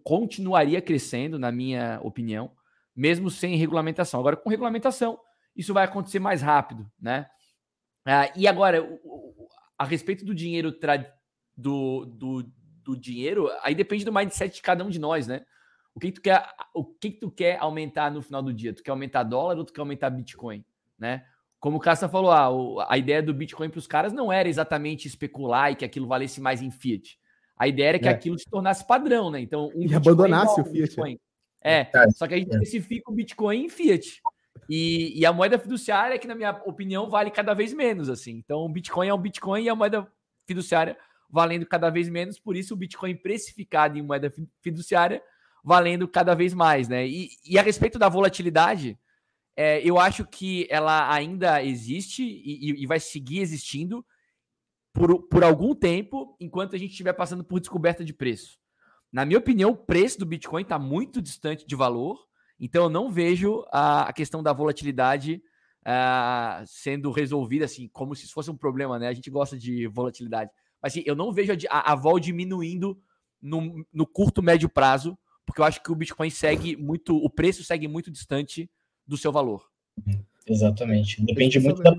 continuaria crescendo, na minha opinião, mesmo sem regulamentação. Agora, com regulamentação, isso vai acontecer mais rápido, né? Uh, e agora, a respeito do dinheiro do, do, do dinheiro, aí depende do mindset de cada um de nós, né? O que, tu quer, o que, tu quer aumentar no final do dia? Tu quer aumentar dólar ou tu quer aumentar Bitcoin, né? Como o Cassa falou, ah, a ideia do Bitcoin para os caras não era exatamente especular e que aquilo valesse mais em fiat. A ideia era que é. aquilo se tornasse padrão, né? Então, um e abandonasse o fiat. Bitcoin. É, só que a gente especifica o Bitcoin em fiat. E, e, a moeda fiduciária, que na minha opinião vale cada vez menos, assim. Então, o Bitcoin é um Bitcoin e a moeda fiduciária valendo cada vez menos, por isso o Bitcoin precificado em moeda fiduciária valendo cada vez mais, né? E, e a respeito da volatilidade, é, eu acho que ela ainda existe e, e, vai seguir existindo por, por algum tempo, enquanto a gente estiver passando por descoberta de preço. Na minha opinião, o preço do Bitcoin está muito distante de valor, então eu não vejo a, a questão da volatilidade uh, sendo resolvida assim, como se fosse um problema, né? A gente gosta de volatilidade. Mas assim, eu não vejo a, a vol diminuindo no, no curto, médio prazo, porque eu acho que o Bitcoin segue muito, o preço segue muito distante do seu valor. Exatamente. Depende muito, da,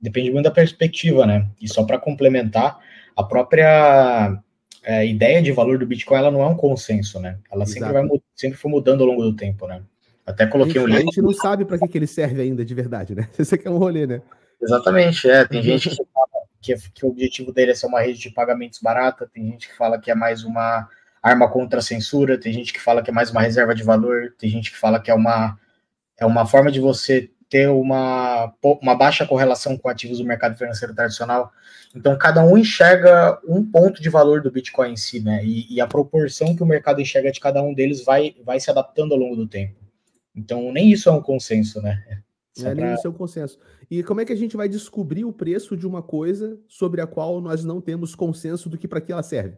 depende muito da perspectiva, né? E só para complementar, a própria é, ideia de valor do Bitcoin ela não é um consenso, né? Ela sempre, vai, sempre foi mudando ao longo do tempo, né? Até coloquei um link. A gente não sabe para que, que ele serve ainda de verdade, né? *laughs* Esse aqui é um rolê, né? Exatamente, é. Tem *laughs* gente que fala que, que o objetivo dele é ser uma rede de pagamentos barata, tem gente que fala que é mais uma arma contra a censura, tem gente que fala que é mais uma reserva de valor, tem gente que fala que é uma, é uma forma de você ter uma, uma baixa correlação com ativos do mercado financeiro tradicional. Então, cada um enxerga um ponto de valor do Bitcoin em si, né? E, e, a proporção que o mercado enxerga de cada um deles vai, vai se adaptando ao longo do tempo. Então, nem isso é um consenso, né? É, nem isso é um consenso. E como é que a gente vai descobrir o preço de uma coisa sobre a qual nós não temos consenso do que para que ela serve?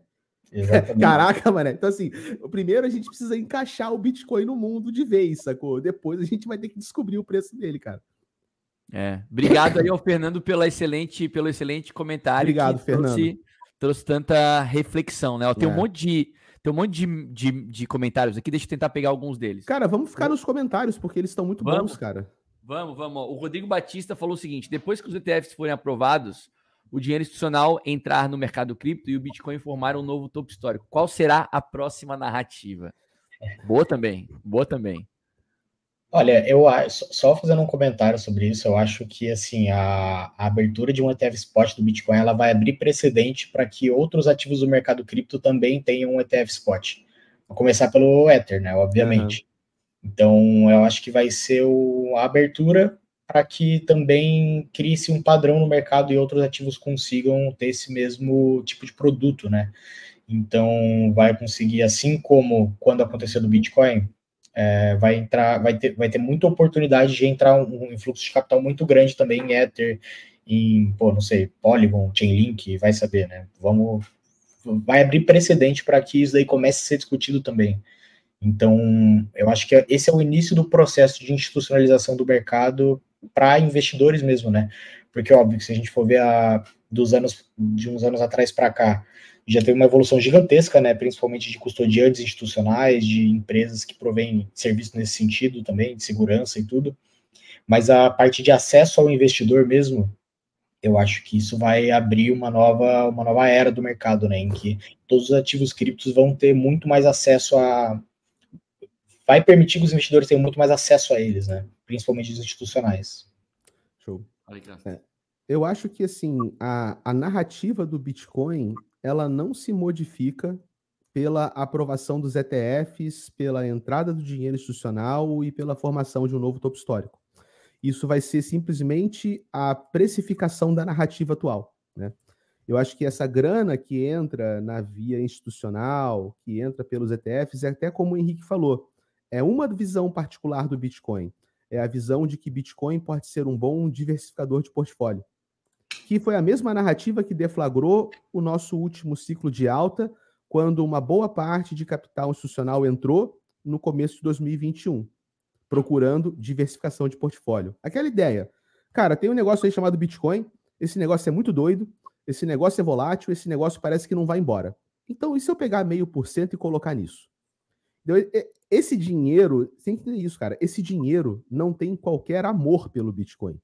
Exatamente. Caraca, mano. Então, assim, primeiro a gente precisa encaixar o Bitcoin no mundo de vez, sacou? Depois a gente vai ter que descobrir o preço dele, cara. É. Obrigado aí ao Fernando pela excelente, pelo excelente comentário. Obrigado, Fernando. Trouxe, trouxe, tanta reflexão, né? Tem é. um monte de. Tem um monte de, de, de, comentários aqui, deixa eu tentar pegar alguns deles. Cara, vamos ficar nos comentários, porque eles estão muito vamos, bons, cara. Vamos, vamos. O Rodrigo Batista falou o seguinte: depois que os ETFs forem aprovados, o dinheiro institucional entrar no mercado cripto e o Bitcoin formar um novo topo histórico. Qual será a próxima narrativa? Boa também, boa também. Olha, eu só fazendo um comentário sobre isso, eu acho que assim a, a abertura de um ETF spot do Bitcoin ela vai abrir precedente para que outros ativos do mercado cripto também tenham um ETF spot. Vou começar pelo Ether, né? Obviamente. Uhum. Então, eu acho que vai ser o, a abertura para que também crie-se um padrão no mercado e outros ativos consigam ter esse mesmo tipo de produto, né? Então, vai conseguir, assim como quando aconteceu do Bitcoin, é, vai entrar, vai ter, vai ter muita oportunidade de entrar um, um fluxo de capital muito grande também em Ether, em, pô, não sei, Polygon, Chainlink, vai saber, né? Vamos, vai abrir precedente para que isso daí comece a ser discutido também. Então, eu acho que esse é o início do processo de institucionalização do mercado para investidores mesmo, né? Porque, óbvio, que se a gente for ver a, dos anos, de uns anos atrás para cá, já teve uma evolução gigantesca, né? Principalmente de custodiantes institucionais, de empresas que provêm serviços nesse sentido também, de segurança e tudo. Mas a parte de acesso ao investidor mesmo, eu acho que isso vai abrir uma nova, uma nova era do mercado, né? Em que todos os ativos criptos vão ter muito mais acesso a, vai permitir que os investidores tenham muito mais acesso a eles, né? Principalmente os institucionais. Show. É. Eu acho que assim a, a narrativa do Bitcoin ela não se modifica pela aprovação dos ETFs, pela entrada do dinheiro institucional e pela formação de um novo topo histórico. Isso vai ser simplesmente a precificação da narrativa atual. Né? Eu acho que essa grana que entra na via institucional, que entra pelos ETFs, é até como o Henrique falou, é uma visão particular do Bitcoin. É a visão de que Bitcoin pode ser um bom diversificador de portfólio. Que foi a mesma narrativa que deflagrou o nosso último ciclo de alta, quando uma boa parte de capital institucional entrou no começo de 2021, procurando diversificação de portfólio. Aquela ideia. Cara, tem um negócio aí chamado Bitcoin, esse negócio é muito doido, esse negócio é volátil, esse negócio parece que não vai embora. Então, e se eu pegar meio por cento e colocar nisso? Esse dinheiro, tem que entender isso, cara. Esse dinheiro não tem qualquer amor pelo Bitcoin.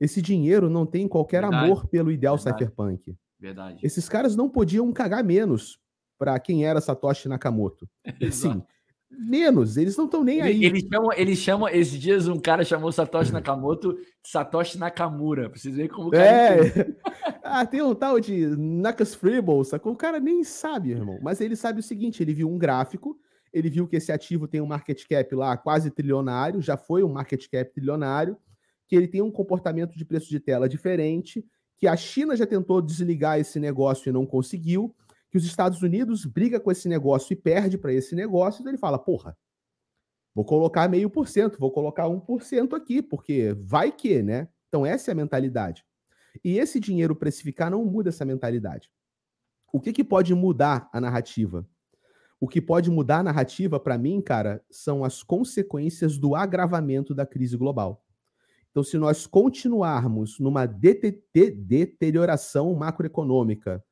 Esse dinheiro não tem qualquer Verdade. amor pelo ideal Verdade. cypherpunk. Verdade. Esses caras não podiam cagar menos para quem era Satoshi Nakamoto. *laughs* Sim, menos, eles não estão nem aí. Eles chamam, esses dias um cara chamou Satoshi Nakamoto Satoshi Nakamura, pra vocês verem como o cara é. *laughs* ah, tem um tal de Nakas Freeble, sacou? O cara nem sabe, irmão. Mas ele sabe o seguinte, ele viu um gráfico, ele viu que esse ativo tem um market cap lá quase trilionário, já foi um market cap trilionário, que ele tem um comportamento de preço de tela diferente, que a China já tentou desligar esse negócio e não conseguiu, que os Estados Unidos briga com esse negócio e perde para esse negócio, então ele fala, porra, vou colocar meio por cento, vou colocar um por cento aqui, porque vai que, né? Então essa é a mentalidade. E esse dinheiro precificar não muda essa mentalidade. O que, que pode mudar a narrativa? O que pode mudar a narrativa, para mim, cara, são as consequências do agravamento da crise global. Então, se nós continuarmos numa deterioração macroeconômica,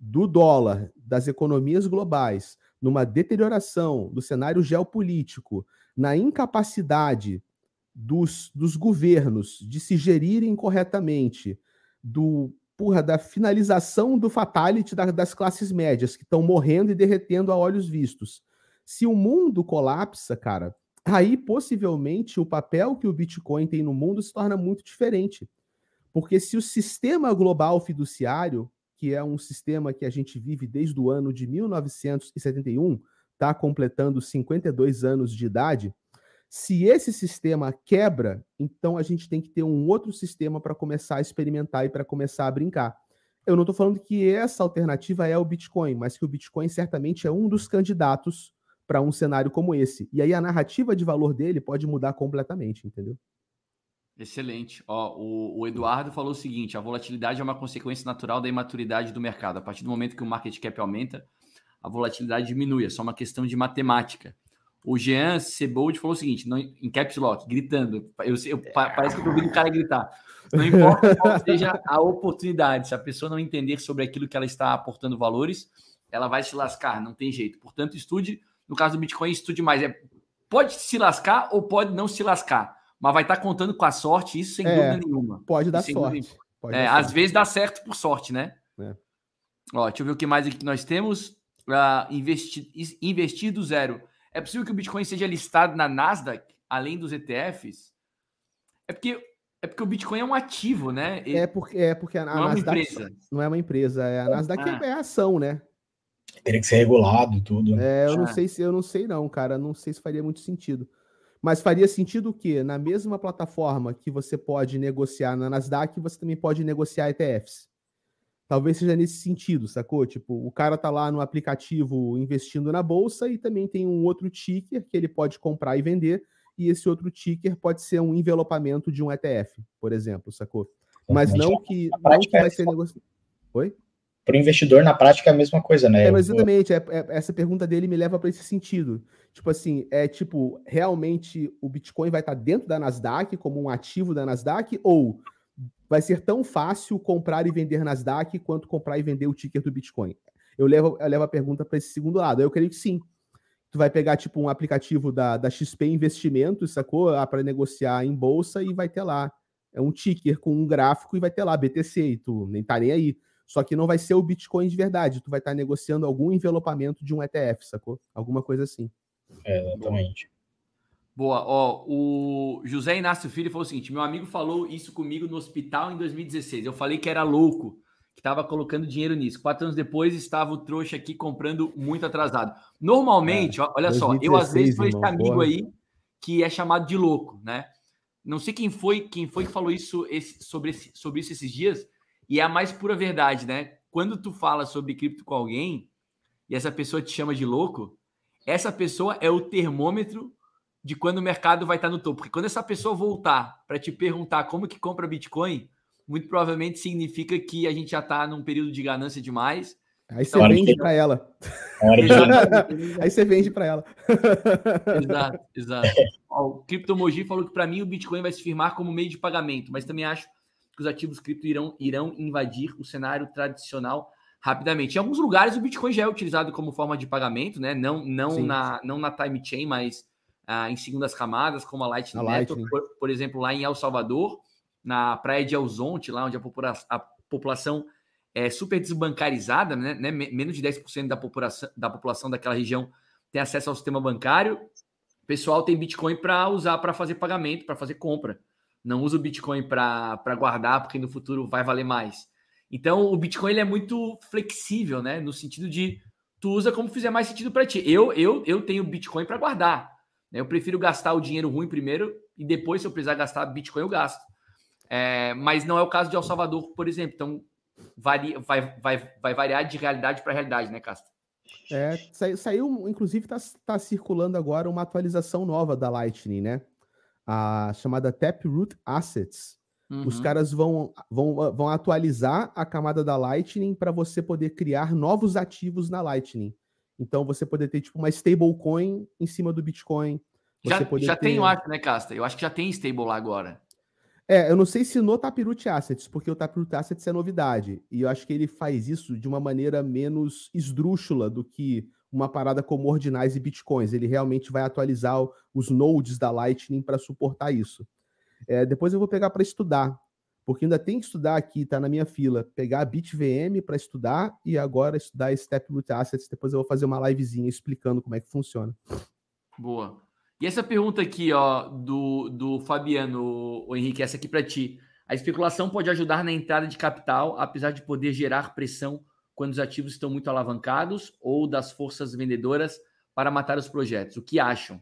do dólar, das economias globais, numa deterioração do cenário geopolítico, na incapacidade dos, dos governos de se gerirem corretamente, do porra, da finalização do fatality da, das classes médias, que estão morrendo e derretendo a olhos vistos. Se o mundo colapsa, cara, aí possivelmente o papel que o Bitcoin tem no mundo se torna muito diferente. Porque se o sistema global fiduciário que é um sistema que a gente vive desde o ano de 1971, está completando 52 anos de idade. Se esse sistema quebra, então a gente tem que ter um outro sistema para começar a experimentar e para começar a brincar. Eu não estou falando que essa alternativa é o Bitcoin, mas que o Bitcoin certamente é um dos candidatos para um cenário como esse. E aí a narrativa de valor dele pode mudar completamente, entendeu? Excelente. Ó, o, o, Eduardo falou o seguinte: a volatilidade é uma consequência natural da imaturidade do mercado. A partir do momento que o market cap aumenta, a volatilidade diminui. É só uma questão de matemática. O Jean Sebold falou o seguinte: não, em caps lock, gritando. Eu, eu, parece que eu tô ouvindo o cara gritar. Não importa qual *laughs* seja a oportunidade, se a pessoa não entender sobre aquilo que ela está aportando valores, ela vai se lascar, não tem jeito. Portanto, estude, no caso do Bitcoin, estude mais. É, pode se lascar ou pode não se lascar mas vai estar contando com a sorte, isso sem é, dúvida nenhuma. Pode dar sorte. Pode é, dar às sorte. vezes dá certo por sorte, né? É. Ó, deixa eu ver o que mais aqui que nós temos. Uh, investi investir do zero. É possível que o Bitcoin seja listado na Nasdaq, além dos ETFs? É porque, é porque o Bitcoin é um ativo, né? Ele... É porque, é porque a, a não Nasdaq é uma empresa. não é uma empresa. É, a Nasdaq ah. é ação, né? Teria que ser regulado tudo. É, eu ah. não sei se eu não sei não, cara. Não sei se faria muito sentido. Mas faria sentido o quê? Na mesma plataforma que você pode negociar na Nasdaq, você também pode negociar ETFs. Talvez seja nesse sentido, sacou? Tipo, o cara tá lá no aplicativo investindo na bolsa e também tem um outro ticker que ele pode comprar e vender, e esse outro ticker pode ser um envelopamento de um ETF, por exemplo, sacou? Mas não que, não que vai ser negociado. Oi? para o investidor, na prática, é a mesma coisa, né? É, exatamente. É, é, essa pergunta dele me leva para esse sentido. Tipo assim, é tipo, realmente o Bitcoin vai estar tá dentro da Nasdaq como um ativo da Nasdaq ou vai ser tão fácil comprar e vender Nasdaq quanto comprar e vender o ticker do Bitcoin? Eu levo, eu levo a pergunta para esse segundo lado. Eu creio que sim. Tu vai pegar, tipo, um aplicativo da, da XP Investimentos, sacou? Ah, para negociar em bolsa e vai ter lá. É um ticker com um gráfico e vai ter lá BTC e tu nem tá nem aí. Só que não vai ser o Bitcoin de verdade. Tu vai estar negociando algum envelopamento de um ETF, sacou? Alguma coisa assim. É, exatamente. Boa. Ó, o José Inácio Filho falou o seguinte: meu amigo falou isso comigo no hospital em 2016. Eu falei que era louco, que estava colocando dinheiro nisso. Quatro anos depois estava o trouxa aqui comprando muito atrasado. Normalmente, é, olha 2016, só, eu às vezes sou esse amigo porra. aí que é chamado de louco, né? Não sei quem foi, quem foi que falou isso esse, sobre, esse, sobre isso esses dias, e é a mais pura verdade, né? Quando tu fala sobre cripto com alguém e essa pessoa te chama de louco, essa pessoa é o termômetro de quando o mercado vai estar no topo. Porque quando essa pessoa voltar para te perguntar como que compra Bitcoin, muito provavelmente significa que a gente já está num período de ganância demais. Aí você então, vende para ela. *laughs* Aí você vende para ela. exato, exato. O Criptomoji falou que para mim o Bitcoin vai se firmar como meio de pagamento, mas também acho que os ativos cripto irão, irão invadir o cenário tradicional rapidamente. Em alguns lugares o Bitcoin já é utilizado como forma de pagamento, né? Não, não, na, não na time chain, mas ah, em segundas camadas, como a Lightning, a Lightning. Por, por, exemplo, lá em El Salvador, na praia de El Zonte, lá onde a, popula a população é super desbancarizada, né, né? menos de 10% da população, da população daquela região tem acesso ao sistema bancário. O pessoal tem Bitcoin para usar para fazer pagamento, para fazer compra. Não usa o Bitcoin para guardar, porque no futuro vai valer mais. Então, o Bitcoin ele é muito flexível, né? No sentido de tu usa como fizer mais sentido para ti. Eu, eu, eu tenho Bitcoin para guardar. Né? Eu prefiro gastar o dinheiro ruim primeiro e depois, se eu precisar gastar Bitcoin, eu gasto. É, mas não é o caso de El Salvador, por exemplo. Então, varia, vai, vai, vai variar de realidade para realidade, né, Castro? É, saiu, saiu inclusive, está tá circulando agora uma atualização nova da Lightning, né? A chamada Taproot Assets. Uhum. Os caras vão, vão, vão atualizar a camada da Lightning para você poder criar novos ativos na Lightning. Então você poder ter tipo uma stablecoin em cima do Bitcoin. já, já ter... tem, eu acho, né, Casta? Eu acho que já tem stable lá agora. É, eu não sei se no Taproot Assets, porque o Taproot Assets é novidade. E eu acho que ele faz isso de uma maneira menos esdrúxula do que uma parada como ordinais e bitcoins. Ele realmente vai atualizar os nodes da Lightning para suportar isso. É, depois eu vou pegar para estudar porque ainda tem que estudar aqui, tá na minha fila, pegar a BitVM para estudar e agora estudar Root Assets. Depois eu vou fazer uma livezinha explicando como é que funciona. Boa. E essa pergunta aqui, ó, do, do Fabiano, o Henrique, essa aqui para ti. A especulação pode ajudar na entrada de capital, apesar de poder gerar pressão quando os ativos estão muito alavancados ou das forças vendedoras para matar os projetos. O que acham?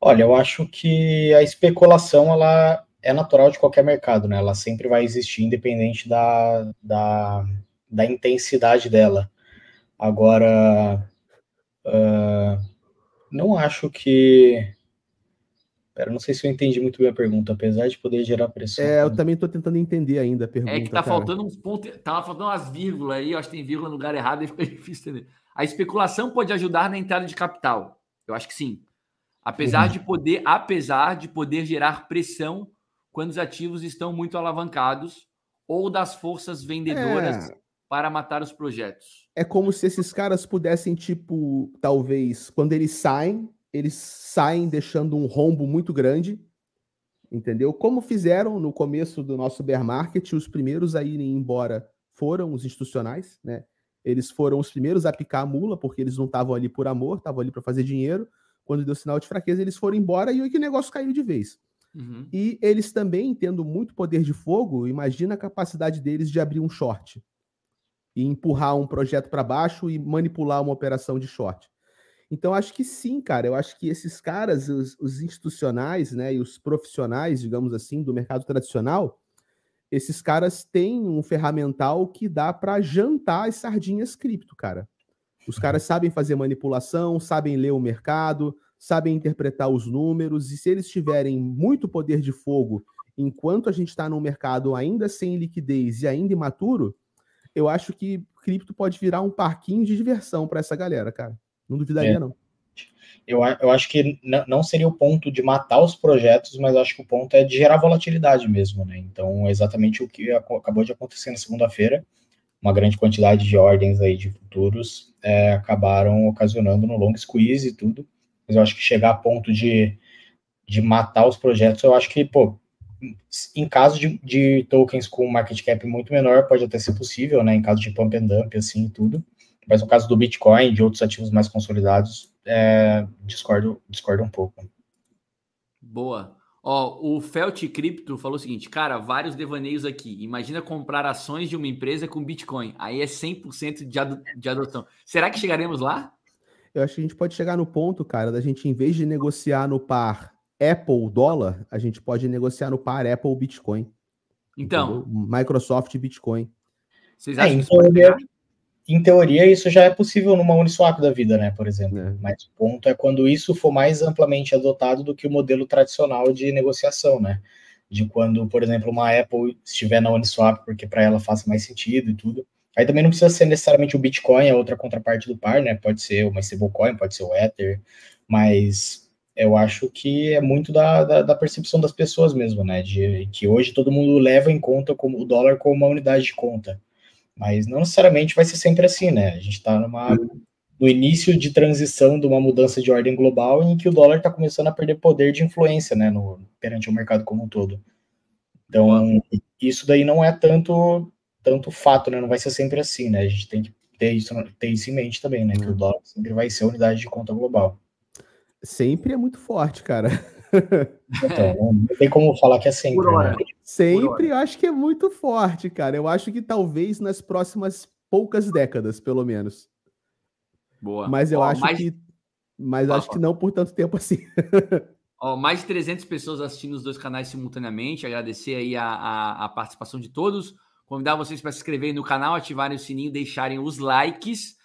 Olha, eu acho que a especulação ela é natural de qualquer mercado, né? Ela sempre vai existir, independente da, da, da intensidade dela. Agora, uh, não acho que. Pera, não sei se eu entendi muito bem a pergunta, apesar de poder gerar pressão. É, eu também estou tentando entender ainda a pergunta. É que tá cara. faltando uns pontos, tava faltando umas vírgulas aí, eu acho que tem vírgula no lugar errado e fica *laughs* difícil entender. A especulação pode ajudar na entrada de capital. Eu acho que sim. Apesar uhum. de poder, apesar de poder gerar pressão quando os ativos estão muito alavancados ou das forças vendedoras é. para matar os projetos. É como se esses caras pudessem, tipo, talvez, quando eles saem, eles saem deixando um rombo muito grande, entendeu? Como fizeram no começo do nosso bear market, os primeiros a irem embora foram os institucionais, né? Eles foram os primeiros a picar a mula, porque eles não estavam ali por amor, estavam ali para fazer dinheiro. Quando deu sinal de fraqueza, eles foram embora e o negócio caiu de vez. Uhum. E eles também, tendo muito poder de fogo, imagina a capacidade deles de abrir um short e empurrar um projeto para baixo e manipular uma operação de short. Então, acho que sim, cara. Eu acho que esses caras, os, os institucionais, né, e os profissionais, digamos assim, do mercado tradicional, esses caras têm um ferramental que dá para jantar as sardinhas cripto, cara. Os caras sabem fazer manipulação, sabem ler o mercado, sabem interpretar os números, e se eles tiverem muito poder de fogo enquanto a gente está num mercado ainda sem liquidez e ainda imaturo, eu acho que cripto pode virar um parquinho de diversão para essa galera, cara. Não duvidaria, é. não. Eu, eu acho que não seria o ponto de matar os projetos, mas acho que o ponto é de gerar volatilidade mesmo, né? Então, exatamente o que acabou de acontecer na segunda-feira, uma grande quantidade de ordens aí de futuros é, acabaram ocasionando no long squeeze e tudo mas eu acho que chegar a ponto de, de matar os projetos, eu acho que, pô, em caso de, de tokens com market cap muito menor, pode até ser possível, né, em caso de pump and dump, assim, tudo, mas no caso do Bitcoin, de outros ativos mais consolidados, é, discordo, discordo um pouco. Boa. Ó, o Felt Crypto falou o seguinte, cara, vários devaneios aqui. Imagina comprar ações de uma empresa com Bitcoin. Aí é 100% de, ado de adoção. Será que chegaremos lá? Eu acho que a gente pode chegar no ponto, cara, da gente, em vez de negociar no par Apple dólar, a gente pode negociar no par Apple Bitcoin. Então. Entendeu? Microsoft Bitcoin. Vocês acham é, que isso pode em teoria, isso já é possível numa Uniswap da vida, né, por exemplo. É. Mas o ponto é quando isso for mais amplamente adotado do que o modelo tradicional de negociação, né? De quando, por exemplo, uma Apple estiver na Uniswap porque para ela faça mais sentido e tudo. Aí também não precisa ser necessariamente o Bitcoin, a outra contraparte do par, né? Pode ser uma stablecoin, pode ser o Ether, mas eu acho que é muito da, da, da, percepção das pessoas mesmo, né? De que hoje todo mundo leva em conta como o dólar como uma unidade de conta. Mas não necessariamente vai ser sempre assim, né? A gente está no início de transição de uma mudança de ordem global em que o dólar está começando a perder poder de influência, né, no, perante o mercado como um todo. Então, isso daí não é tanto tanto fato, né? Não vai ser sempre assim, né? A gente tem que ter isso, ter isso em mente também, né? Que o dólar sempre vai ser a unidade de conta global. Sempre é muito forte, cara. Então, não tem como falar que é sempre. Né? Sempre eu acho que é muito forte, cara. Eu acho que talvez nas próximas poucas décadas, pelo menos. Boa. Mas eu Ó, acho mais... que. Mas acho que não por tanto tempo assim. *laughs* Ó, mais de 300 pessoas assistindo os dois canais simultaneamente. Agradecer aí a, a, a participação de todos. Convidar vocês para se inscreverem no canal, ativarem o sininho, deixarem os likes.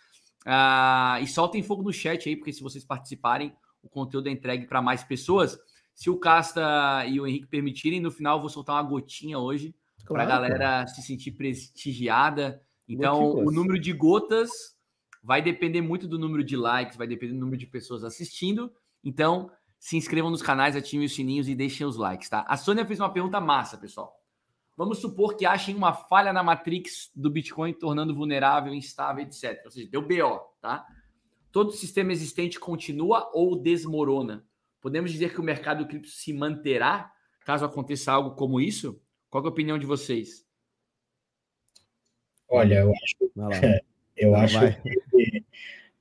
Uh, e soltem fogo no chat aí, porque se vocês participarem, o conteúdo é entregue para mais pessoas. Se o Casta e o Henrique permitirem, no final eu vou soltar uma gotinha hoje claro, para a galera cara. se sentir prestigiada. Então, o número de gotas vai depender muito do número de likes, vai depender do número de pessoas assistindo. Então, se inscrevam nos canais, ativem os sininhos e deixem os likes, tá? A Sônia fez uma pergunta massa, pessoal. Vamos supor que achem uma falha na Matrix do Bitcoin, tornando vulnerável, instável, etc. Ou seja, deu BO, tá? Todo sistema existente continua ou desmorona? Podemos dizer que o mercado cripto se manterá caso aconteça algo como isso? Qual é a opinião de vocês? Olha, eu acho, *laughs* eu acho que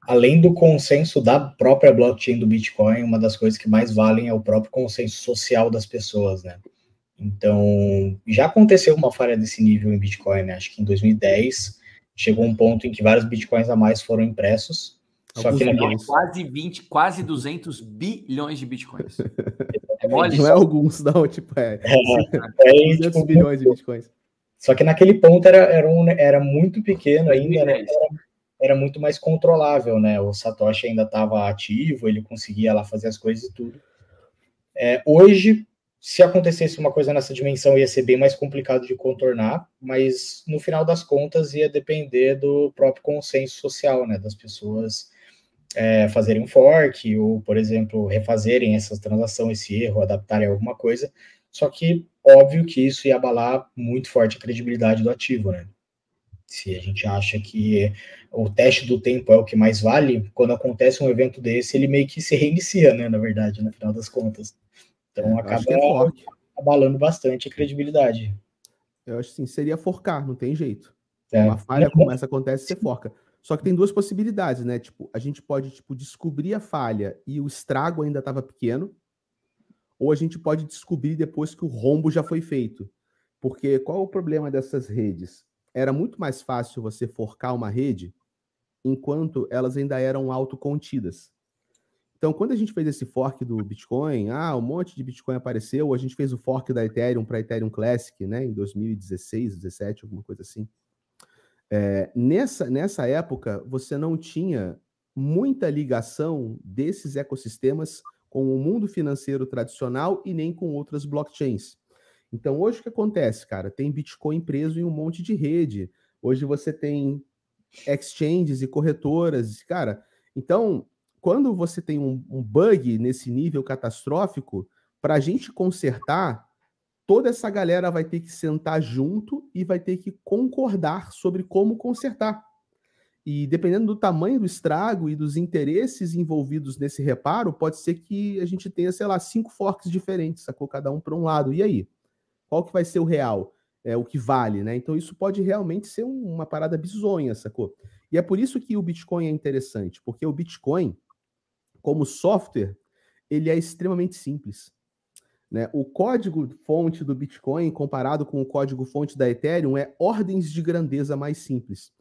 além do consenso da própria blockchain do Bitcoin, uma das coisas que mais valem é o próprio consenso social das pessoas, né? Então, já aconteceu uma falha desse nível em Bitcoin, né? Acho que em 2010 chegou um ponto em que vários Bitcoins a mais foram impressos só que naquele... quase 20, quase 200 bilhões de bitcoins. *laughs* É mole, não é alguns, não, tipo, é, é, é 200 tipo, *laughs* bilhões de bitcoins. Só que naquele ponto era, era, um, era muito pequeno ainda, né? era, era, muito mais controlável, né? O Satoshi ainda estava ativo, ele conseguia lá fazer as coisas e tudo. É, hoje, se acontecesse uma coisa nessa dimensão, ia ser bem mais complicado de contornar, mas no final das contas ia depender do próprio consenso social, né? Das pessoas é, fazerem um fork, ou, por exemplo, refazerem essa transação, esse erro, adaptarem alguma coisa. Só que, óbvio que isso ia abalar muito forte a credibilidade do ativo, né? Se a gente acha que o teste do tempo é o que mais vale, quando acontece um evento desse, ele meio que se reinicia, né? Na verdade, no final das contas. Então, é, acaba é abalando bastante a credibilidade. Eu acho que sim, seria forcar, não tem jeito. É. Uma falha como essa acontece, você *laughs* forca. Só que tem duas possibilidades, né? Tipo, a gente pode tipo descobrir a falha e o estrago ainda estava pequeno, ou a gente pode descobrir depois que o rombo já foi feito. Porque qual é o problema dessas redes? Era muito mais fácil você forcar uma rede enquanto elas ainda eram autocontidas. Então, quando a gente fez esse fork do Bitcoin, ah, um monte de Bitcoin apareceu, a gente fez o fork da Ethereum para Ethereum Classic, né, em 2016, 17, alguma coisa assim. É, nessa, nessa época, você não tinha muita ligação desses ecossistemas com o mundo financeiro tradicional e nem com outras blockchains. Então, hoje o que acontece, cara? Tem Bitcoin preso em um monte de rede. Hoje você tem exchanges e corretoras, cara. Então, quando você tem um, um bug nesse nível catastrófico, para a gente consertar, toda essa galera vai ter que sentar junto e vai ter que concordar sobre como consertar. E dependendo do tamanho do estrago e dos interesses envolvidos nesse reparo, pode ser que a gente tenha, sei lá, cinco forks diferentes, sacou? Cada um para um lado. E aí? Qual que vai ser o real? É, o que vale, né? Então isso pode realmente ser um, uma parada bizonha, sacou? E é por isso que o Bitcoin é interessante, porque o Bitcoin como software, ele é extremamente simples. Né? O código-fonte do Bitcoin, comparado com o código-fonte da Ethereum, é ordens de grandeza mais simples.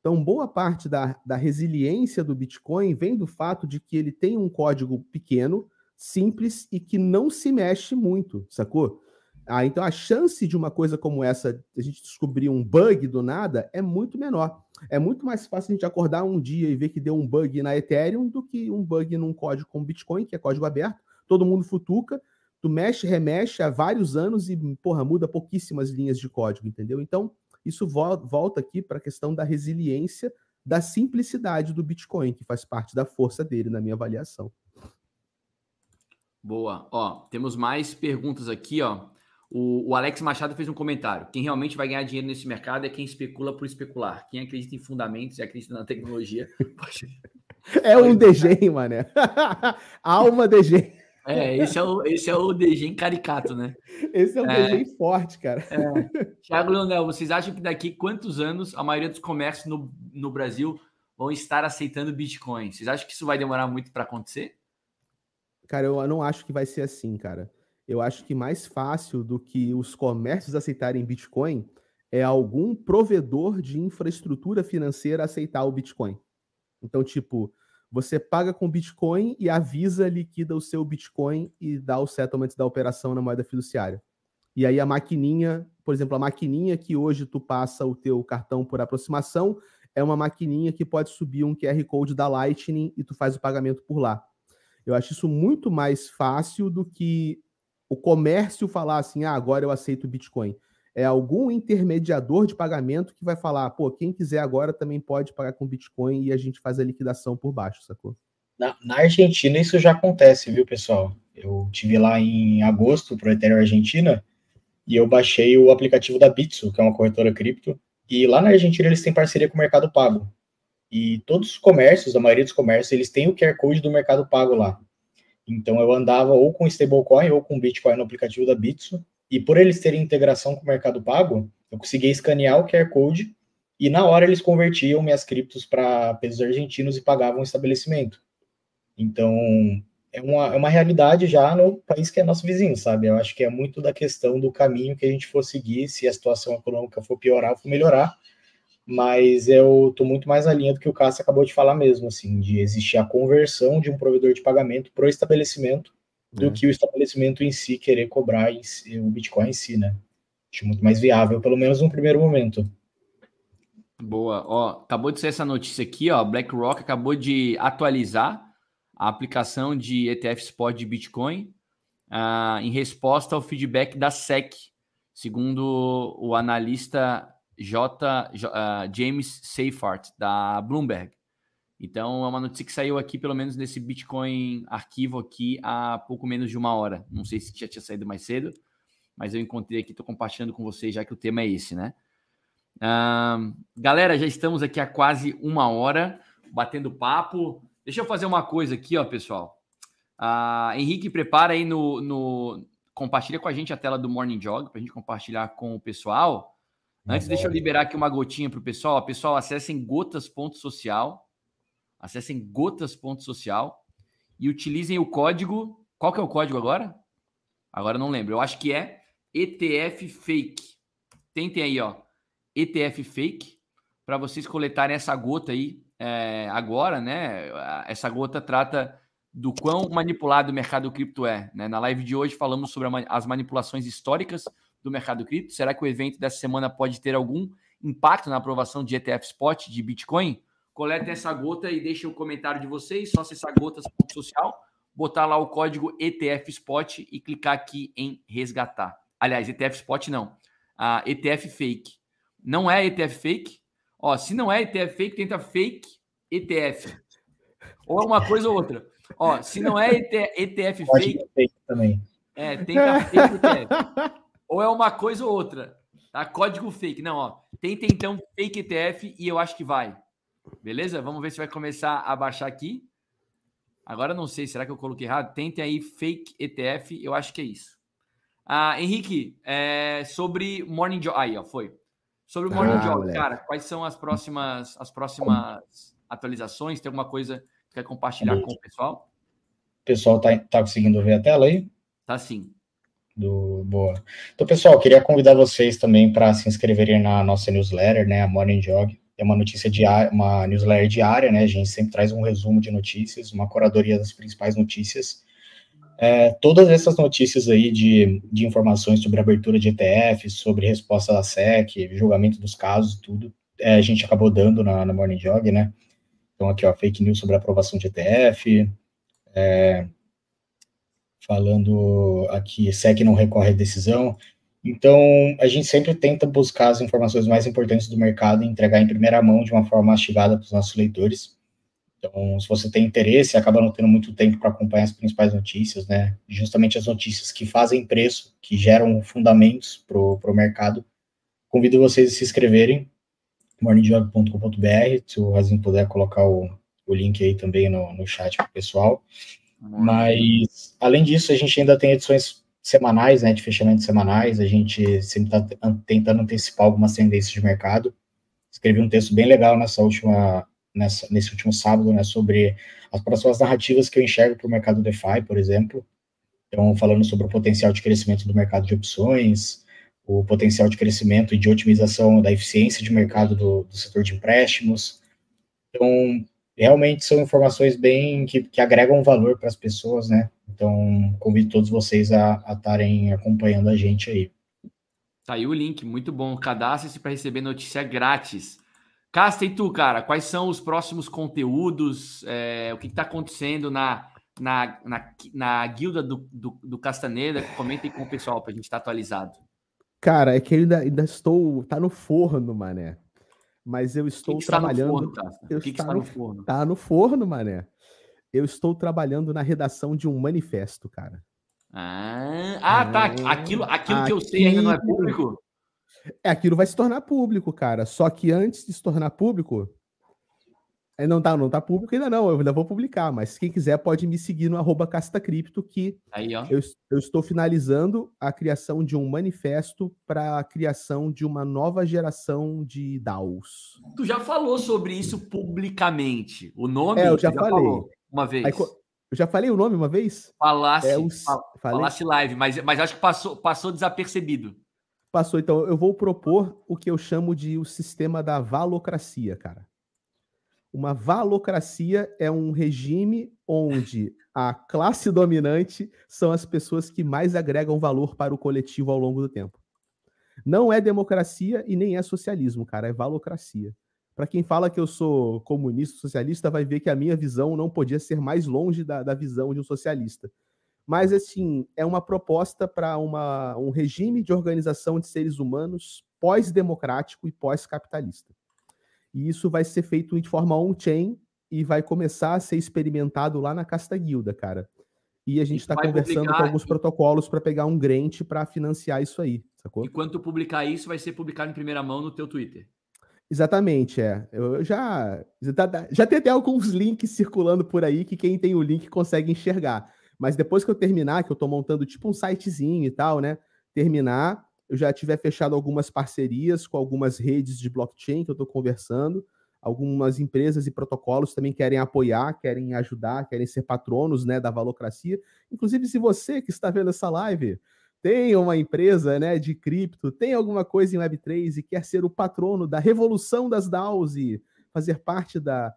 Então, boa parte da, da resiliência do Bitcoin vem do fato de que ele tem um código pequeno, simples e que não se mexe muito, sacou? Ah, então a chance de uma coisa como essa, a gente descobrir um bug do nada, é muito menor. É muito mais fácil a gente acordar um dia e ver que deu um bug na Ethereum do que um bug num código como Bitcoin, que é código aberto, todo mundo futuca, tu mexe, remexe há vários anos e, porra, muda pouquíssimas linhas de código, entendeu? Então, isso volta aqui para a questão da resiliência, da simplicidade do Bitcoin, que faz parte da força dele, na minha avaliação. Boa. Ó, temos mais perguntas aqui, ó. O, o, Alex Machado fez um comentário. Quem realmente vai ganhar dinheiro nesse mercado é quem especula por especular. Quem acredita em fundamentos e acredita na tecnologia. *laughs* é um DG, mané. *laughs* Alma DG. É, esse é o, esse é o DG caricato, né? Esse é o é, DG forte, cara. É. Tiago Leonel, vocês acham que daqui quantos anos a maioria dos comércios no, no Brasil vão estar aceitando Bitcoin? Vocês acham que isso vai demorar muito para acontecer? Cara, eu não acho que vai ser assim, cara. Eu acho que mais fácil do que os comércios aceitarem Bitcoin é algum provedor de infraestrutura financeira aceitar o Bitcoin. Então, tipo, você paga com Bitcoin e avisa, liquida o seu Bitcoin e dá o settlement da operação na moeda fiduciária. E aí a maquininha, por exemplo, a maquininha que hoje tu passa o teu cartão por aproximação, é uma maquininha que pode subir um QR Code da Lightning e tu faz o pagamento por lá. Eu acho isso muito mais fácil do que o comércio falar assim, ah, agora eu aceito Bitcoin é algum intermediador de pagamento que vai falar, pô, quem quiser agora também pode pagar com Bitcoin e a gente faz a liquidação por baixo, sacou? Na, na Argentina isso já acontece, viu, pessoal? Eu tive lá em agosto para o Ethereum Argentina e eu baixei o aplicativo da Bitso, que é uma corretora cripto, e lá na Argentina eles têm parceria com o Mercado Pago. E todos os comércios, a maioria dos comércios, eles têm o QR Code do Mercado Pago lá. Então eu andava ou com stablecoin ou com Bitcoin no aplicativo da Bitso e por eles terem integração com o Mercado Pago, eu conseguia escanear o QR Code e na hora eles convertiam minhas criptos para pesos argentinos e pagavam o estabelecimento. Então, é uma, é uma realidade já no país que é nosso vizinho, sabe? Eu acho que é muito da questão do caminho que a gente for seguir, se a situação econômica for piorar ou for melhorar. Mas eu estou muito mais na linha do que o Cássio acabou de falar mesmo, assim, de existir a conversão de um provedor de pagamento para o estabelecimento do é. que o estabelecimento em si querer cobrar si, o Bitcoin em si, né? Acho muito mais viável, pelo menos no primeiro momento. Boa. Ó, acabou de ser essa notícia aqui, ó. BlackRock acabou de atualizar a aplicação de ETF Spot de Bitcoin uh, em resposta ao feedback da SEC, segundo o analista J, J uh, James Seifert, da Bloomberg. Então é uma notícia que saiu aqui, pelo menos nesse Bitcoin arquivo aqui, há pouco menos de uma hora. Não sei se já tinha saído mais cedo, mas eu encontrei aqui, estou compartilhando com vocês, já que o tema é esse, né? Uh, galera, já estamos aqui há quase uma hora, batendo papo. Deixa eu fazer uma coisa aqui, ó, pessoal. Uh, Henrique, prepara aí no, no. Compartilha com a gente a tela do Morning Jog para a gente compartilhar com o pessoal. Antes, deixa eu liberar aqui uma gotinha para o pessoal. Pessoal, acessem gotas.social Acessem gotas.social e utilizem o código. Qual que é o código agora? Agora não lembro. Eu acho que é ETF Fake. Tentem aí, ó. ETF Fake para vocês coletarem essa gota aí é, agora, né? Essa gota trata do quão manipulado o mercado cripto é. Né? Na live de hoje falamos sobre as manipulações históricas do mercado cripto. Será que o evento dessa semana pode ter algum impacto na aprovação de ETF Spot de Bitcoin? coletem essa gota e deixem o comentário de vocês, só acessar gotas.social, botar lá o código ETF Spot e clicar aqui em resgatar. Aliás, ETF Spot não, a ETF Fake. Não é ETF Fake? Ó, se não é ETF Fake, tenta Fake ETF. Ou é uma coisa ou outra. Ó, se não é ETF fake, fake também. É, tenta fake ETF. Ou é uma coisa ou outra. Tá? Código fake. Não, ó. Tenta então fake ETF e eu acho que vai. Beleza? Vamos ver se vai começar a baixar aqui. Agora não sei, será que eu coloquei errado? Tentem aí fake ETF, eu acho que é isso. Ah, Henrique, é, sobre Morning Job. Aí, ó, foi. Sobre o Morning ah, Job, cara, quais são as próximas, as próximas atualizações? Tem alguma coisa que quer compartilhar com o pessoal? pessoal tá, tá conseguindo ver a tela aí? Tá sim. Do, boa. Então, pessoal, queria convidar vocês também para se inscreverem na nossa newsletter, né, a Morning Jog. É uma notícia diária, uma newsletter diária, né? A gente sempre traz um resumo de notícias, uma curadoria das principais notícias. É, todas essas notícias aí de, de informações sobre abertura de ETF, sobre resposta da SEC, julgamento dos casos, tudo, é, a gente acabou dando na, na Morning Jog, né? Então, aqui, ó, fake news sobre aprovação de ETF, é, falando aqui, SEC não recorre à decisão. Então, a gente sempre tenta buscar as informações mais importantes do mercado e entregar em primeira mão de uma forma mastigada para os nossos leitores. Então, se você tem interesse, acaba não tendo muito tempo para acompanhar as principais notícias, né? Justamente as notícias que fazem preço, que geram fundamentos para o mercado. Convido vocês a se inscreverem, morningjog.com.br, se o Razinho puder colocar o, o link aí também no, no chat para o pessoal. Mas, além disso, a gente ainda tem edições semanais, né, de fechamento semanais, a gente sempre está tentando antecipar algumas tendências de mercado. Escrevi um texto bem legal nessa última, nessa, nesse último sábado, né, sobre as próximas narrativas que eu enxergo para o mercado DeFi, por exemplo. Então, falando sobre o potencial de crescimento do mercado de opções, o potencial de crescimento e de otimização da eficiência de mercado do, do setor de empréstimos. Então, realmente são informações bem que, que agregam valor para as pessoas, né? Então, convido todos vocês a estarem acompanhando a gente aí. Tá aí o link, muito bom. Cadastre-se para receber notícia grátis. Casta, e tu, cara, quais são os próximos conteúdos? É, o que está acontecendo na, na, na, na guilda do, do, do Castaneda? Comentem com o pessoal para a gente estar tá atualizado. Cara, é que ainda, ainda estou. Tá no forno, mané mas eu estou que que trabalhando. Tá no forno, eu o que, está, está no, no forno? Tá no forno, mané. Eu estou trabalhando na redação de um manifesto, cara. Ah, ah tá. Aquilo, aquilo, aquilo que eu sei ainda não é público? É, aquilo vai se tornar público, cara. Só que antes de se tornar público, é, não tá, não tá público ainda não, eu ainda vou publicar, mas quem quiser pode me seguir no arroba castacripto, que Aí, eu, eu, estou finalizando a criação de um manifesto para a criação de uma nova geração de DAOs. Tu já falou sobre isso publicamente, o nome? É, eu já, já falei. uma vez. Aí, eu já falei o nome uma vez? Falasse, é, os, falasse live, mas, mas acho que passou, passou desapercebido. Passou, então eu vou propor o que eu chamo de o sistema da valocracia, cara. Uma valocracia é um regime onde a classe dominante são as pessoas que mais agregam valor para o coletivo ao longo do tempo. Não é democracia e nem é socialismo, cara, é valocracia. Para quem fala que eu sou comunista, socialista, vai ver que a minha visão não podia ser mais longe da, da visão de um socialista. Mas, assim, é uma proposta para um regime de organização de seres humanos pós-democrático e pós-capitalista. E isso vai ser feito de forma on-chain e vai começar a ser experimentado lá na Casta Guilda, cara. E a gente está conversando publicar... com alguns protocolos para pegar um grant para financiar isso aí, sacou? E quando tu publicar isso, vai ser publicado em primeira mão no teu Twitter. Exatamente, é. Eu já, já, já tem até alguns links circulando por aí que quem tem o link consegue enxergar. Mas depois que eu terminar, que eu estou montando tipo um sitezinho e tal, né? Terminar, eu já tiver fechado algumas parcerias com algumas redes de blockchain que eu estou conversando. Algumas empresas e protocolos também querem apoiar, querem ajudar, querem ser patronos né, da valocracia. Inclusive, se você que está vendo essa live tem uma empresa né, de cripto, tem alguma coisa em Web3 e quer ser o patrono da revolução das DAOs e fazer parte da,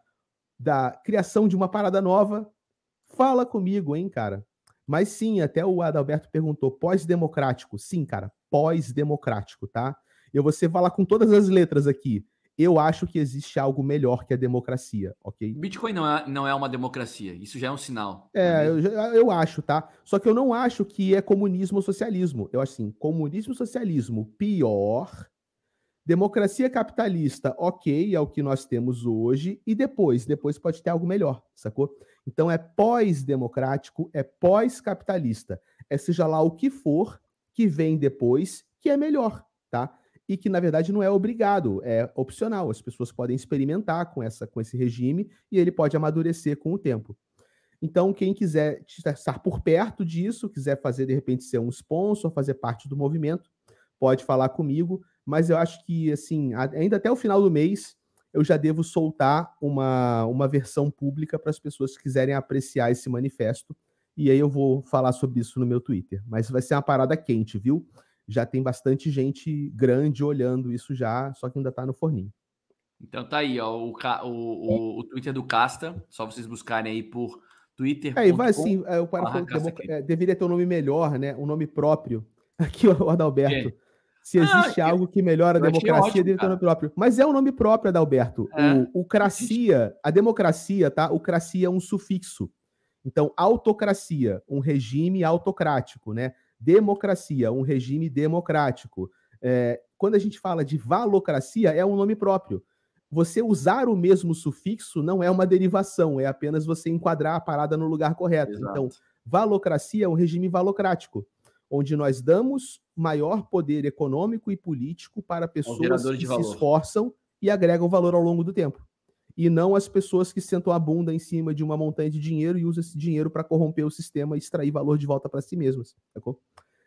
da criação de uma parada nova, fala comigo, hein, cara. Mas sim, até o Adalberto perguntou, pós-democrático. Sim, cara, pós-democrático, tá? Eu vou ser falar com todas as letras aqui. Eu acho que existe algo melhor que a democracia, ok? Bitcoin não é, não é uma democracia, isso já é um sinal. É, eu, eu acho, tá? Só que eu não acho que é comunismo ou socialismo. Eu acho assim, comunismo e socialismo, pior. Democracia capitalista, ok, é o que nós temos hoje. E depois? Depois pode ter algo melhor, sacou? Então é pós-democrático, é pós-capitalista. É seja lá o que for, que vem depois, que é melhor, tá? E que na verdade não é obrigado, é opcional. As pessoas podem experimentar com essa com esse regime e ele pode amadurecer com o tempo. Então, quem quiser estar por perto disso, quiser fazer de repente ser um sponsor, fazer parte do movimento, pode falar comigo, mas eu acho que assim, ainda até o final do mês eu já devo soltar uma, uma versão pública para as pessoas que quiserem apreciar esse manifesto E aí eu vou falar sobre isso no meu Twitter. Mas vai ser uma parada quente, viu? Já tem bastante gente grande olhando isso já, só que ainda tá no forninho. Então tá aí, ó, o, o, o, Twitter do Casta, só vocês buscarem aí por Twitter. É, vai assim, é, o para é, deveria ter um nome melhor, né? Um nome próprio. *laughs* Aqui, o Adalberto. É. Se existe ah, algo que melhora a democracia, ótimo, ter um nome próprio. Mas é o um nome próprio, Adalberto. É. O, o cracia, a democracia, tá? O cracia é um sufixo. Então, autocracia, um regime autocrático, né? Democracia, um regime democrático. É, quando a gente fala de valocracia, é um nome próprio. Você usar o mesmo sufixo não é uma derivação, é apenas você enquadrar a parada no lugar correto. Exato. Então, valocracia é um regime valocrático, onde nós damos maior poder econômico e político para pessoas que se esforçam e agregam valor ao longo do tempo e não as pessoas que sentam a bunda em cima de uma montanha de dinheiro e usam esse dinheiro para corromper o sistema e extrair valor de volta para si mesmas. Sacou?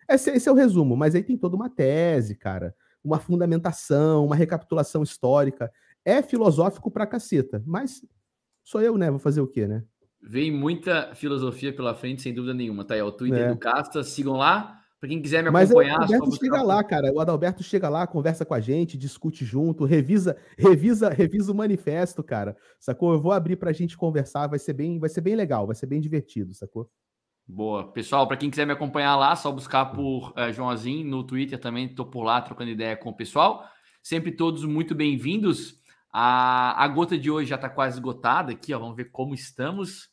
Esse, esse, é o resumo, mas aí tem toda uma tese, cara, uma fundamentação, uma recapitulação histórica. É filosófico pra caceta, mas sou eu, né? Vou fazer o quê, né? Vem muita filosofia pela frente, sem dúvida nenhuma. Tá aí, o Twitter é. do Casta, sigam lá. Para quem quiser me acompanhar. Mas o Adalberto chega lá, cara. O Adalberto chega lá, conversa com a gente, discute junto, revisa, revisa, revisa o manifesto, cara. Sacou? Eu vou abrir para a gente conversar, vai ser bem, vai ser bem legal, vai ser bem divertido, sacou? Boa. Pessoal, para quem quiser me acompanhar lá, só buscar por uh, Joãozinho no Twitter também, estou por lá trocando ideia com o pessoal. Sempre todos muito bem-vindos. A, a gota de hoje já está quase esgotada aqui, ó. Vamos ver como estamos.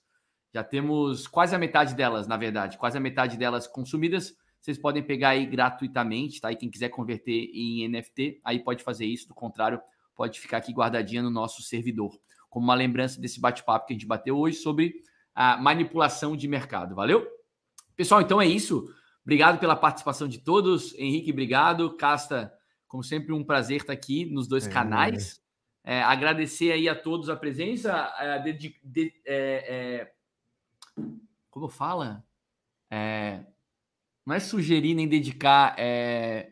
Já temos quase a metade delas, na verdade, quase a metade delas consumidas. Vocês podem pegar aí gratuitamente, tá? E quem quiser converter em NFT, aí pode fazer isso. Do contrário, pode ficar aqui guardadinha no nosso servidor, como uma lembrança desse bate-papo que a gente bateu hoje sobre a manipulação de mercado. Valeu? Pessoal, então é isso. Obrigado pela participação de todos. Henrique, obrigado. Casta, como sempre, um prazer estar aqui nos dois é. canais. É, agradecer aí a todos a presença. É, de, de, é, é como fala? É, não é sugerir nem dedicar. É...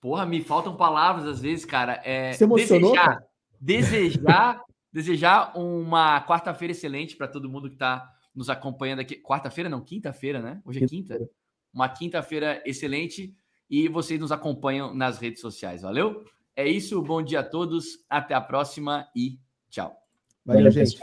Porra, me faltam palavras às vezes, cara. É Você emocionou? Desejar, desejar, *laughs* desejar uma quarta-feira excelente para todo mundo que está nos acompanhando aqui. Quarta-feira, não, quinta-feira, né? Hoje é quinta. Uma quinta-feira excelente e vocês nos acompanham nas redes sociais. Valeu? É isso, bom dia a todos, até a próxima e tchau. Valeu, gente.